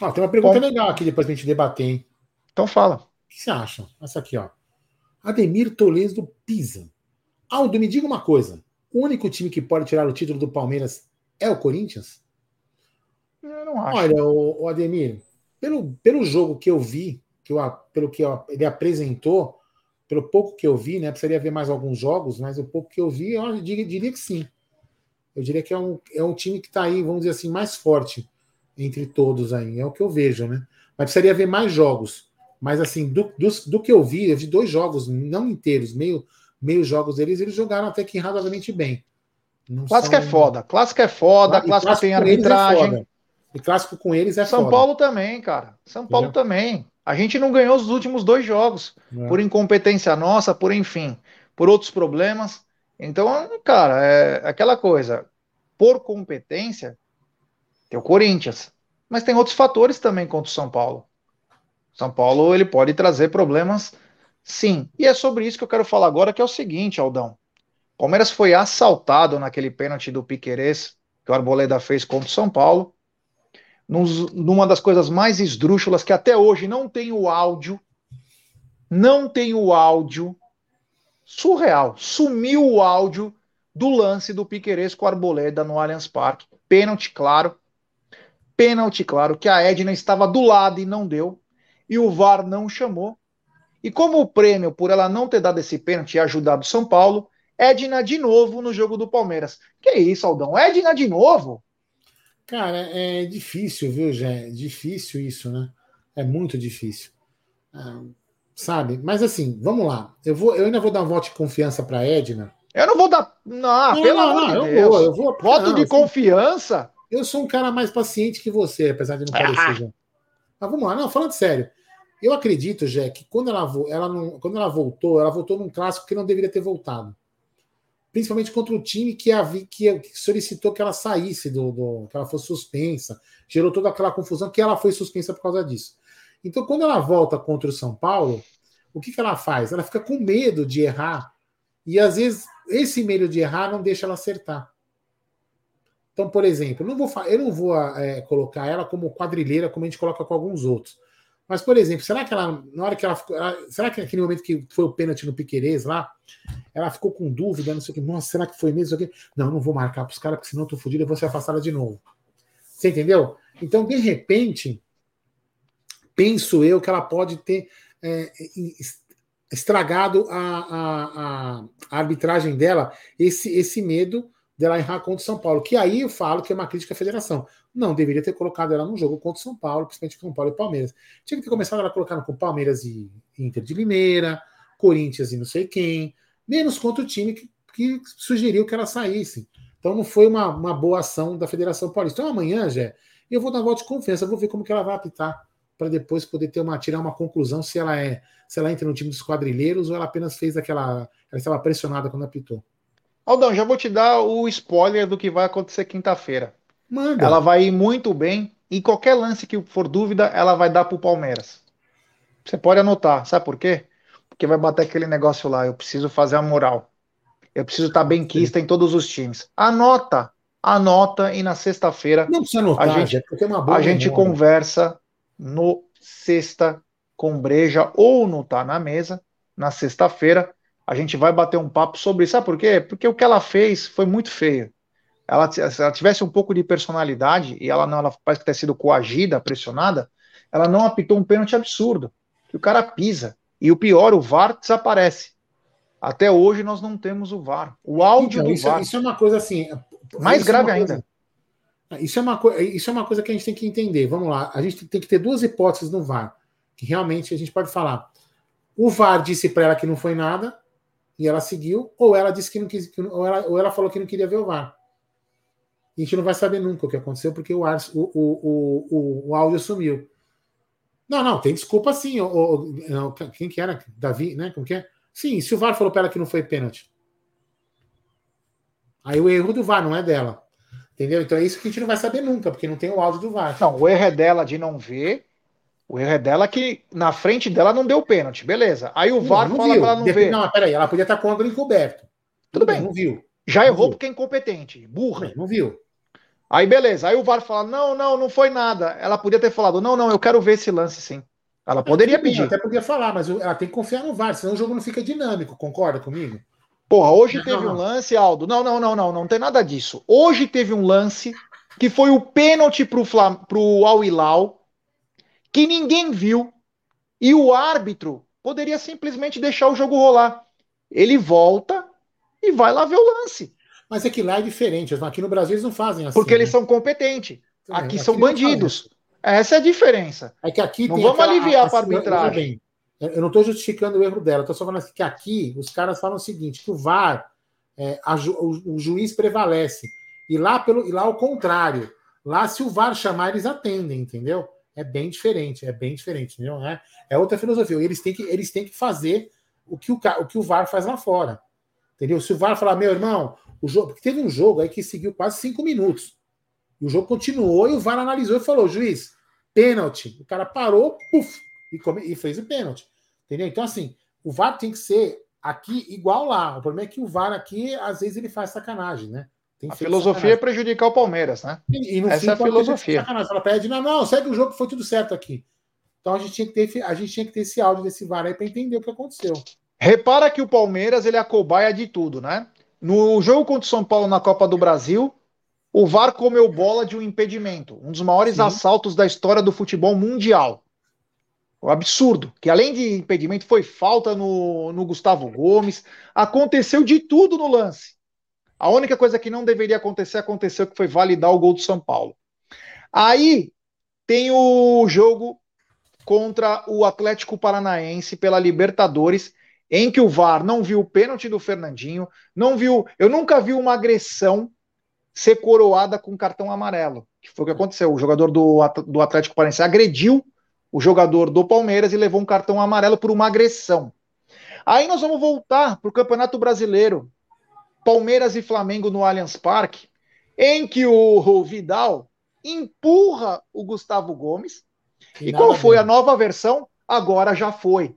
Speaker 1: Ah, tem uma pergunta Bom, legal aqui depois pra gente debater, hein?
Speaker 2: Então fala. O
Speaker 1: que você acha? Essa aqui, ó. Ademir Toledo Pisa. Aldo, me diga uma coisa. O único time que pode tirar o título do Palmeiras é o Corinthians?
Speaker 2: Eu não acho.
Speaker 1: Olha, o, o Ademir, pelo, pelo jogo que eu vi, que eu, pelo que eu, ele apresentou, pelo pouco que eu vi, né? Precisaria ver mais alguns jogos, mas o pouco que eu vi, eu diria, diria que sim. Eu diria que é um, é um time que está aí, vamos dizer assim, mais forte entre todos aí. É o que eu vejo, né? Mas precisaria ver mais jogos. Mas assim, do, do, do que eu vi, eu vi dois jogos, não inteiros, meio, meio jogos deles, eles jogaram até que razoavelmente bem.
Speaker 2: Não clássico são... é foda, clássico é foda, clássico, clássico tem é arbitragem. É
Speaker 1: e clássico com eles é
Speaker 2: São
Speaker 1: foda.
Speaker 2: Paulo também, cara. São Paulo Entendeu? também. A gente não ganhou os últimos dois jogos, é. por incompetência nossa, por enfim, por outros problemas. Então, cara, é aquela coisa. Por competência, tem o Corinthians, mas tem outros fatores também contra o São Paulo. São Paulo ele pode trazer problemas, sim. E é sobre isso que eu quero falar agora, que é o seguinte, Aldão. Palmeiras foi assaltado naquele pênalti do Piquerez que o Arboleda fez contra o São Paulo numa das coisas mais esdrúxulas que até hoje não tem o áudio, não tem o áudio, surreal, sumiu o áudio do lance do Piqueires com Arboleda no Allianz Parque, pênalti claro, pênalti claro, que a Edna estava do lado e não deu, e o VAR não chamou, e como o prêmio por ela não ter dado esse pênalti e ajudado São Paulo, Edna de novo no jogo do Palmeiras. Que isso, Aldão? Edna de novo?
Speaker 1: Cara, é difícil, viu, Jé? É difícil isso, né? É muito difícil. Ah, sabe? Mas assim, vamos lá. Eu, vou, eu ainda vou dar um voto de confiança para Edna,
Speaker 2: Eu não vou dar. Não,
Speaker 1: Não,
Speaker 2: pelo
Speaker 1: não,
Speaker 2: amor
Speaker 1: não,
Speaker 2: de
Speaker 1: eu
Speaker 2: Deus.
Speaker 1: vou, eu vou-
Speaker 2: Voto
Speaker 1: não,
Speaker 2: de confiança.
Speaker 1: Eu sou um cara mais paciente que você, apesar de não parecer. *laughs* Jé. Mas vamos lá, não, falando sério. Eu acredito, Jé, que quando ela, ela não, quando ela voltou, ela voltou num clássico que não deveria ter voltado. Principalmente contra o time que, havi- que, que solicitou que ela saísse, do, do- que ela fosse suspensa. Gerou toda aquela confusão que ela foi suspensa por causa disso. Então, quando ela volta contra o São Paulo, o que, que ela faz? Ela fica com medo de errar. E às vezes, esse medo de errar não deixa ela acertar. Então, por exemplo, não vou, eu não vou é, colocar ela como quadrilheira, como a gente coloca com alguns outros. Mas, por exemplo, será que ela, na hora que ela ficou. ela- será que naquele momento que foi o pênalti no Piquerez lá, ela ficou com dúvida, não sei o que, nossa, será que foi mesmo? Não, não, vou marcar para os caras, porque senão eu tô fodido, eu vou ser afastada de novo. Você entendeu? Então, de repente, penso eu que ela pode ter é, es- estragado a- a- a arbitragem dela, esse, esse medo dela errar contra o São Paulo. Que aí eu falo que é uma crítica à federação. Não deveria ter colocado ela no jogo contra o São Paulo, principalmente com São Paulo e Palmeiras. Tinha que ter começado ela colocando com Palmeiras e Inter de Limeira, Corinthians e não sei quem, menos contra o time que, que sugeriu que ela saísse. Então não foi uma, uma boa ação da Federação Paulista. Então amanhã, Jé, eu vou dar voto de confiança, vou ver como que ela vai apitar para depois poder ter uma tirar uma conclusão se ela é se ela entra no time dos quadrilheiros ou ela apenas fez aquela ela estava pressionada quando apitou.
Speaker 2: Aldão, já vou te dar o spoiler do que vai acontecer quinta-feira.
Speaker 1: Manda.
Speaker 2: Ela vai ir muito bem. E qualquer lance que for dúvida, ela vai dar pro Palmeiras. Você pode anotar. Sabe por quê? Porque vai bater aquele negócio lá. Eu preciso fazer a moral. Eu preciso estar bem quista em todos os times. Anota. Anota e na sexta-feira
Speaker 1: Não precisa anotar,
Speaker 2: A gente-
Speaker 1: boa
Speaker 2: a gente conversa no sexta com breja ou no Tá na Mesa. Na sexta-feira a gente vai bater um papo sobre isso. Sabe por quê? Porque o que ela fez foi muito feio. Ela, se ela tivesse um pouco de personalidade e ela não, ela parece ter sido coagida, pressionada, ela não apitou um pênalti absurdo. Que o cara pisa. E o pior, o VAR desaparece. Até hoje nós não temos o VAR. O áudio
Speaker 1: Então,
Speaker 2: do
Speaker 1: isso,
Speaker 2: VAR.
Speaker 1: isso é uma coisa assim.
Speaker 2: Mais
Speaker 1: isso é
Speaker 2: grave
Speaker 1: uma coisa-
Speaker 2: ainda.
Speaker 1: Isso é, uma, co- isso é uma coisa que a gente tem que entender. Vamos lá. A gente tem que ter duas hipóteses no VAR. Que realmente a gente pode falar. O VAR disse para ela que não foi nada e ela seguiu, ou ela disse que não quis, que ou, ela, ou ela falou que não queria ver o VAR. A gente não vai saber nunca o que aconteceu, porque o, ar, o, o, o, o, áudio sumiu. Não, não, tem desculpa sim. O, o- não, quem que era? Davi, né? Como que é? Sim, se o VAR falou para ela que não foi pênalti. Aí o erro do VAR não é dela. Entendeu? Então é isso que a gente não vai saber nunca, porque não tem o áudio do VAR.
Speaker 2: Não, o erro é dela de não ver. O erro é dela que na frente dela não deu pênalti, beleza. Aí o VAR
Speaker 1: não
Speaker 2: fala
Speaker 1: viu.
Speaker 2: pra ela não
Speaker 1: Dep-
Speaker 2: ver.
Speaker 1: Não, peraí, ela podia estar com o ângulo encoberto.
Speaker 2: Tudo bem.
Speaker 1: Não viu.
Speaker 2: Já
Speaker 1: não
Speaker 2: errou
Speaker 1: viu.
Speaker 2: porque é incompetente, burra.
Speaker 1: Não viu.
Speaker 2: Aí beleza, aí o VAR fala: não, não, não foi nada. Ela podia ter falado: não, não, eu quero ver esse lance sim. Ela poderia
Speaker 1: bem,
Speaker 2: pedir.
Speaker 1: Até podia falar, mas ela tem que confiar no VAR, senão o jogo não fica dinâmico. Concorda comigo?
Speaker 2: Porra, hoje
Speaker 1: Não,
Speaker 2: teve
Speaker 1: não.
Speaker 2: um lance, Aldo. Não, não, não, não, não tem nada disso. Hoje teve um lance que foi o pênalti pro, Flam... pro que ninguém viu, e o árbitro poderia simplesmente deixar o jogo rolar. Ele volta e vai lá ver o lance,
Speaker 1: Mas é que lá é diferente. Aqui no Brasil eles não fazem assim.
Speaker 2: porque eles
Speaker 1: né?
Speaker 2: são competentes.
Speaker 1: É,
Speaker 2: Aqui
Speaker 1: aqui
Speaker 2: são bandidos. Essa é a diferença.
Speaker 1: É que aqui
Speaker 2: Não
Speaker 1: tem
Speaker 2: vamos
Speaker 1: aquela-
Speaker 2: aliviar
Speaker 1: a- assim, veja
Speaker 2: arbitragem.
Speaker 1: eu não estou justificando o erro dela, estou só falando assim que aqui os caras falam o seguinte: que o VAR, é, a o, o juiz prevalece. E lá, pelo, e lá ao contrário. Lá, se o VAR chamar, eles atendem, entendeu? É bem diferente, é bem diferente, entendeu? É, é outra filosofia. Eles têm, que, eles têm que fazer o que o, o que o VAR faz lá fora. Entendeu? Se o VAR falar, meu irmão, o jogo. Porque teve um jogo aí que seguiu quase cinco minutos. E o jogo continuou e o VAR analisou e falou: juiz, pênalti. O cara parou, puf, e, come- e fez o pênalti. Entendeu? Então, assim, o VAR tem que ser aqui igual lá. O problema é que o VAR aqui, às vezes, ele faz sacanagem, né? Tem
Speaker 2: A filosofia é
Speaker 1: sacanagem.
Speaker 2: prejudicar o Palmeiras, né?
Speaker 1: E, e
Speaker 2: essa é a filosofia.
Speaker 1: Ela pede, não, não, segue o jogo, foi tudo certo aqui. Então a gente tinha que ter, a gente tinha que ter esse áudio desse VAR aí para entender o que aconteceu.
Speaker 2: Repara que o Palmeiras ele é a cobaia de tudo, né? No jogo contra o São Paulo na Copa do Brasil, o VAR comeu bola de um impedimento, um dos maiores
Speaker 1: Sim.
Speaker 2: assaltos da história do futebol mundial. O absurdo, que além de impedimento foi falta no, no Gustavo Gomes, aconteceu de tudo no lance. A única coisa que não deveria acontecer aconteceu que foi validar o gol do São Paulo. Aí tem o jogo contra o Atlético Paranaense pela Libertadores. Em que o VAR não viu o pênalti do Fernandinho, não viu. Eu nunca vi uma agressão ser coroada com cartão amarelo, que foi o que aconteceu. O jogador do, do Atlético Paranaense agrediu o jogador do Palmeiras e levou um cartão amarelo por uma agressão. Aí nós vamos voltar para o Campeonato Brasileiro. Palmeiras e Flamengo no Allianz Parque, em que o *laughs* Vidal empurra o Gustavo Gomes. E, e qual foi a nova versão? Agora já foi.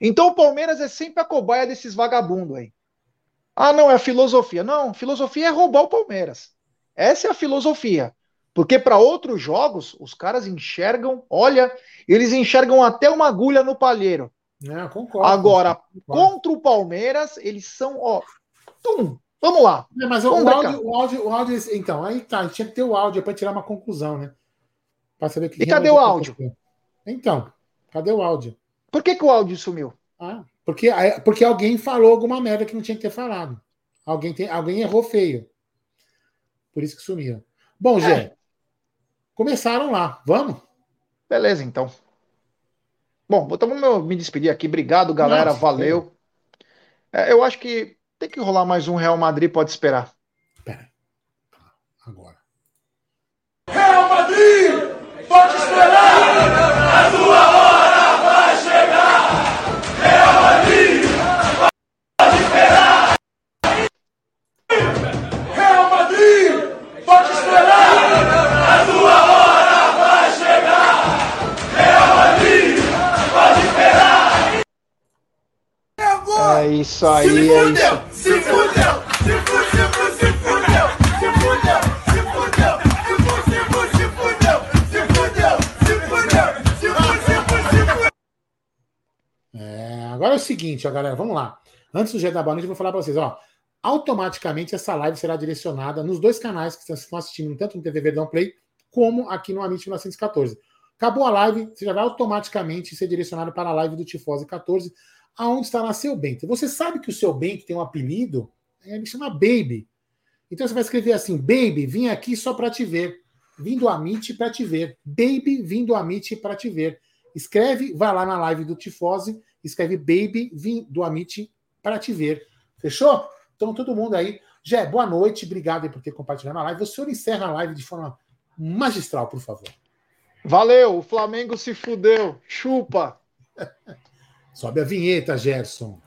Speaker 2: Então o Palmeiras é sempre a cobaia desses vagabundos aí. Ah, não, é a filosofia. Não, filosofia é roubar o Palmeiras. Essa é a filosofia. Porque para outros jogos, os caras enxergam, olha, eles enxergam até uma agulha no palheiro.
Speaker 1: É, concordo.
Speaker 2: Agora, concordo. contra o Palmeiras, eles são, ó, tum, vamos lá.
Speaker 1: É, mas o áudio, o, áudio, o áudio, então, aí tá, tinha que ter o áudio para tirar uma conclusão, né?
Speaker 2: Para saber que E cadê o áudio?
Speaker 1: Então, cadê o áudio?
Speaker 2: Por que, que o áudio sumiu?
Speaker 1: Ah, porque, porque alguém falou alguma merda que não tinha que ter falado. Alguém, tem, alguém errou feio. Por isso que sumiu. Bom, Gé, é. começaram lá. Vamos?
Speaker 2: Beleza, então. Bom, vou me despedir aqui. Obrigado, galera. Nossa, Valeu. É, eu acho que tem que rolar mais um Real Madrid, pode esperar.
Speaker 1: Pera. Agora.
Speaker 3: Real Madrid! Pode esperar!
Speaker 2: Isso aí, é isso.
Speaker 3: Se fudeu! Se fudeu! Se fudeu! Se fudeu! Se fudeu! Se fudeu! Se fudeu! Se fudeu! Se fudeu! Se fudeu! Se fudeu!
Speaker 1: É, agora é o seguinte, ó, galera, vamos lá. Antes do G da Boa Noite, eu vou falar para vocês, ó. Automaticamente essa live será direcionada nos dois canais que vocês estão assistindo, tanto no TV Verdão Play como aqui no Amit 1914. Acabou a live, você já vai automaticamente ser direcionado para a live do Tifose 14, aonde está lá seu Bento. Você sabe que o seu Bento tem um apelido? Ele chama Baby. Então você vai escrever assim: Baby, vim aqui só para te ver. Vim do Amit para te ver. Baby, vim do Amit para te ver. Escreve, vai lá na live do Tifose, escreve Baby, vim do Amit para te ver. Fechou? Então todo mundo aí. Jé, boa noite, obrigado por ter compartilhado a live. O senhor encerra a live de forma magistral, por favor.
Speaker 2: Valeu, o Flamengo se fudeu. Chupa. *laughs*
Speaker 1: Sobe a vinheta, Gerson.